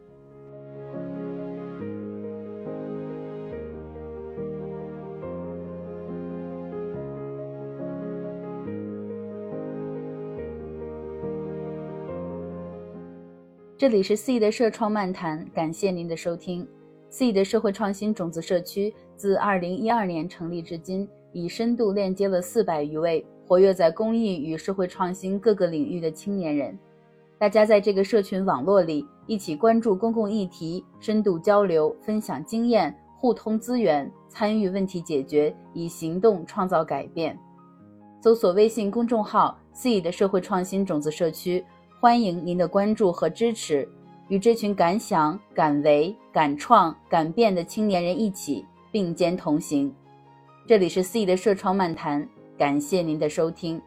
Speaker 1: 这里是 c 的社创漫谈感谢您的收听。C 的社会创新种子社区自二零一二年成立至今已深度链接了四百余位活跃在公益与社会创新各个领域的青年人。大家在这个社群网络里一起关注公共议题，深度交流，分享经验，互通资源，参与问题解决，以行动创造改变。搜索微信公众号 “C 的社会创新种子社区”。欢迎您的关注和支持，与这群敢想、敢为、敢创、敢变的青年人一起并肩同行。这里是 C 的社创漫谈，感谢您的收听。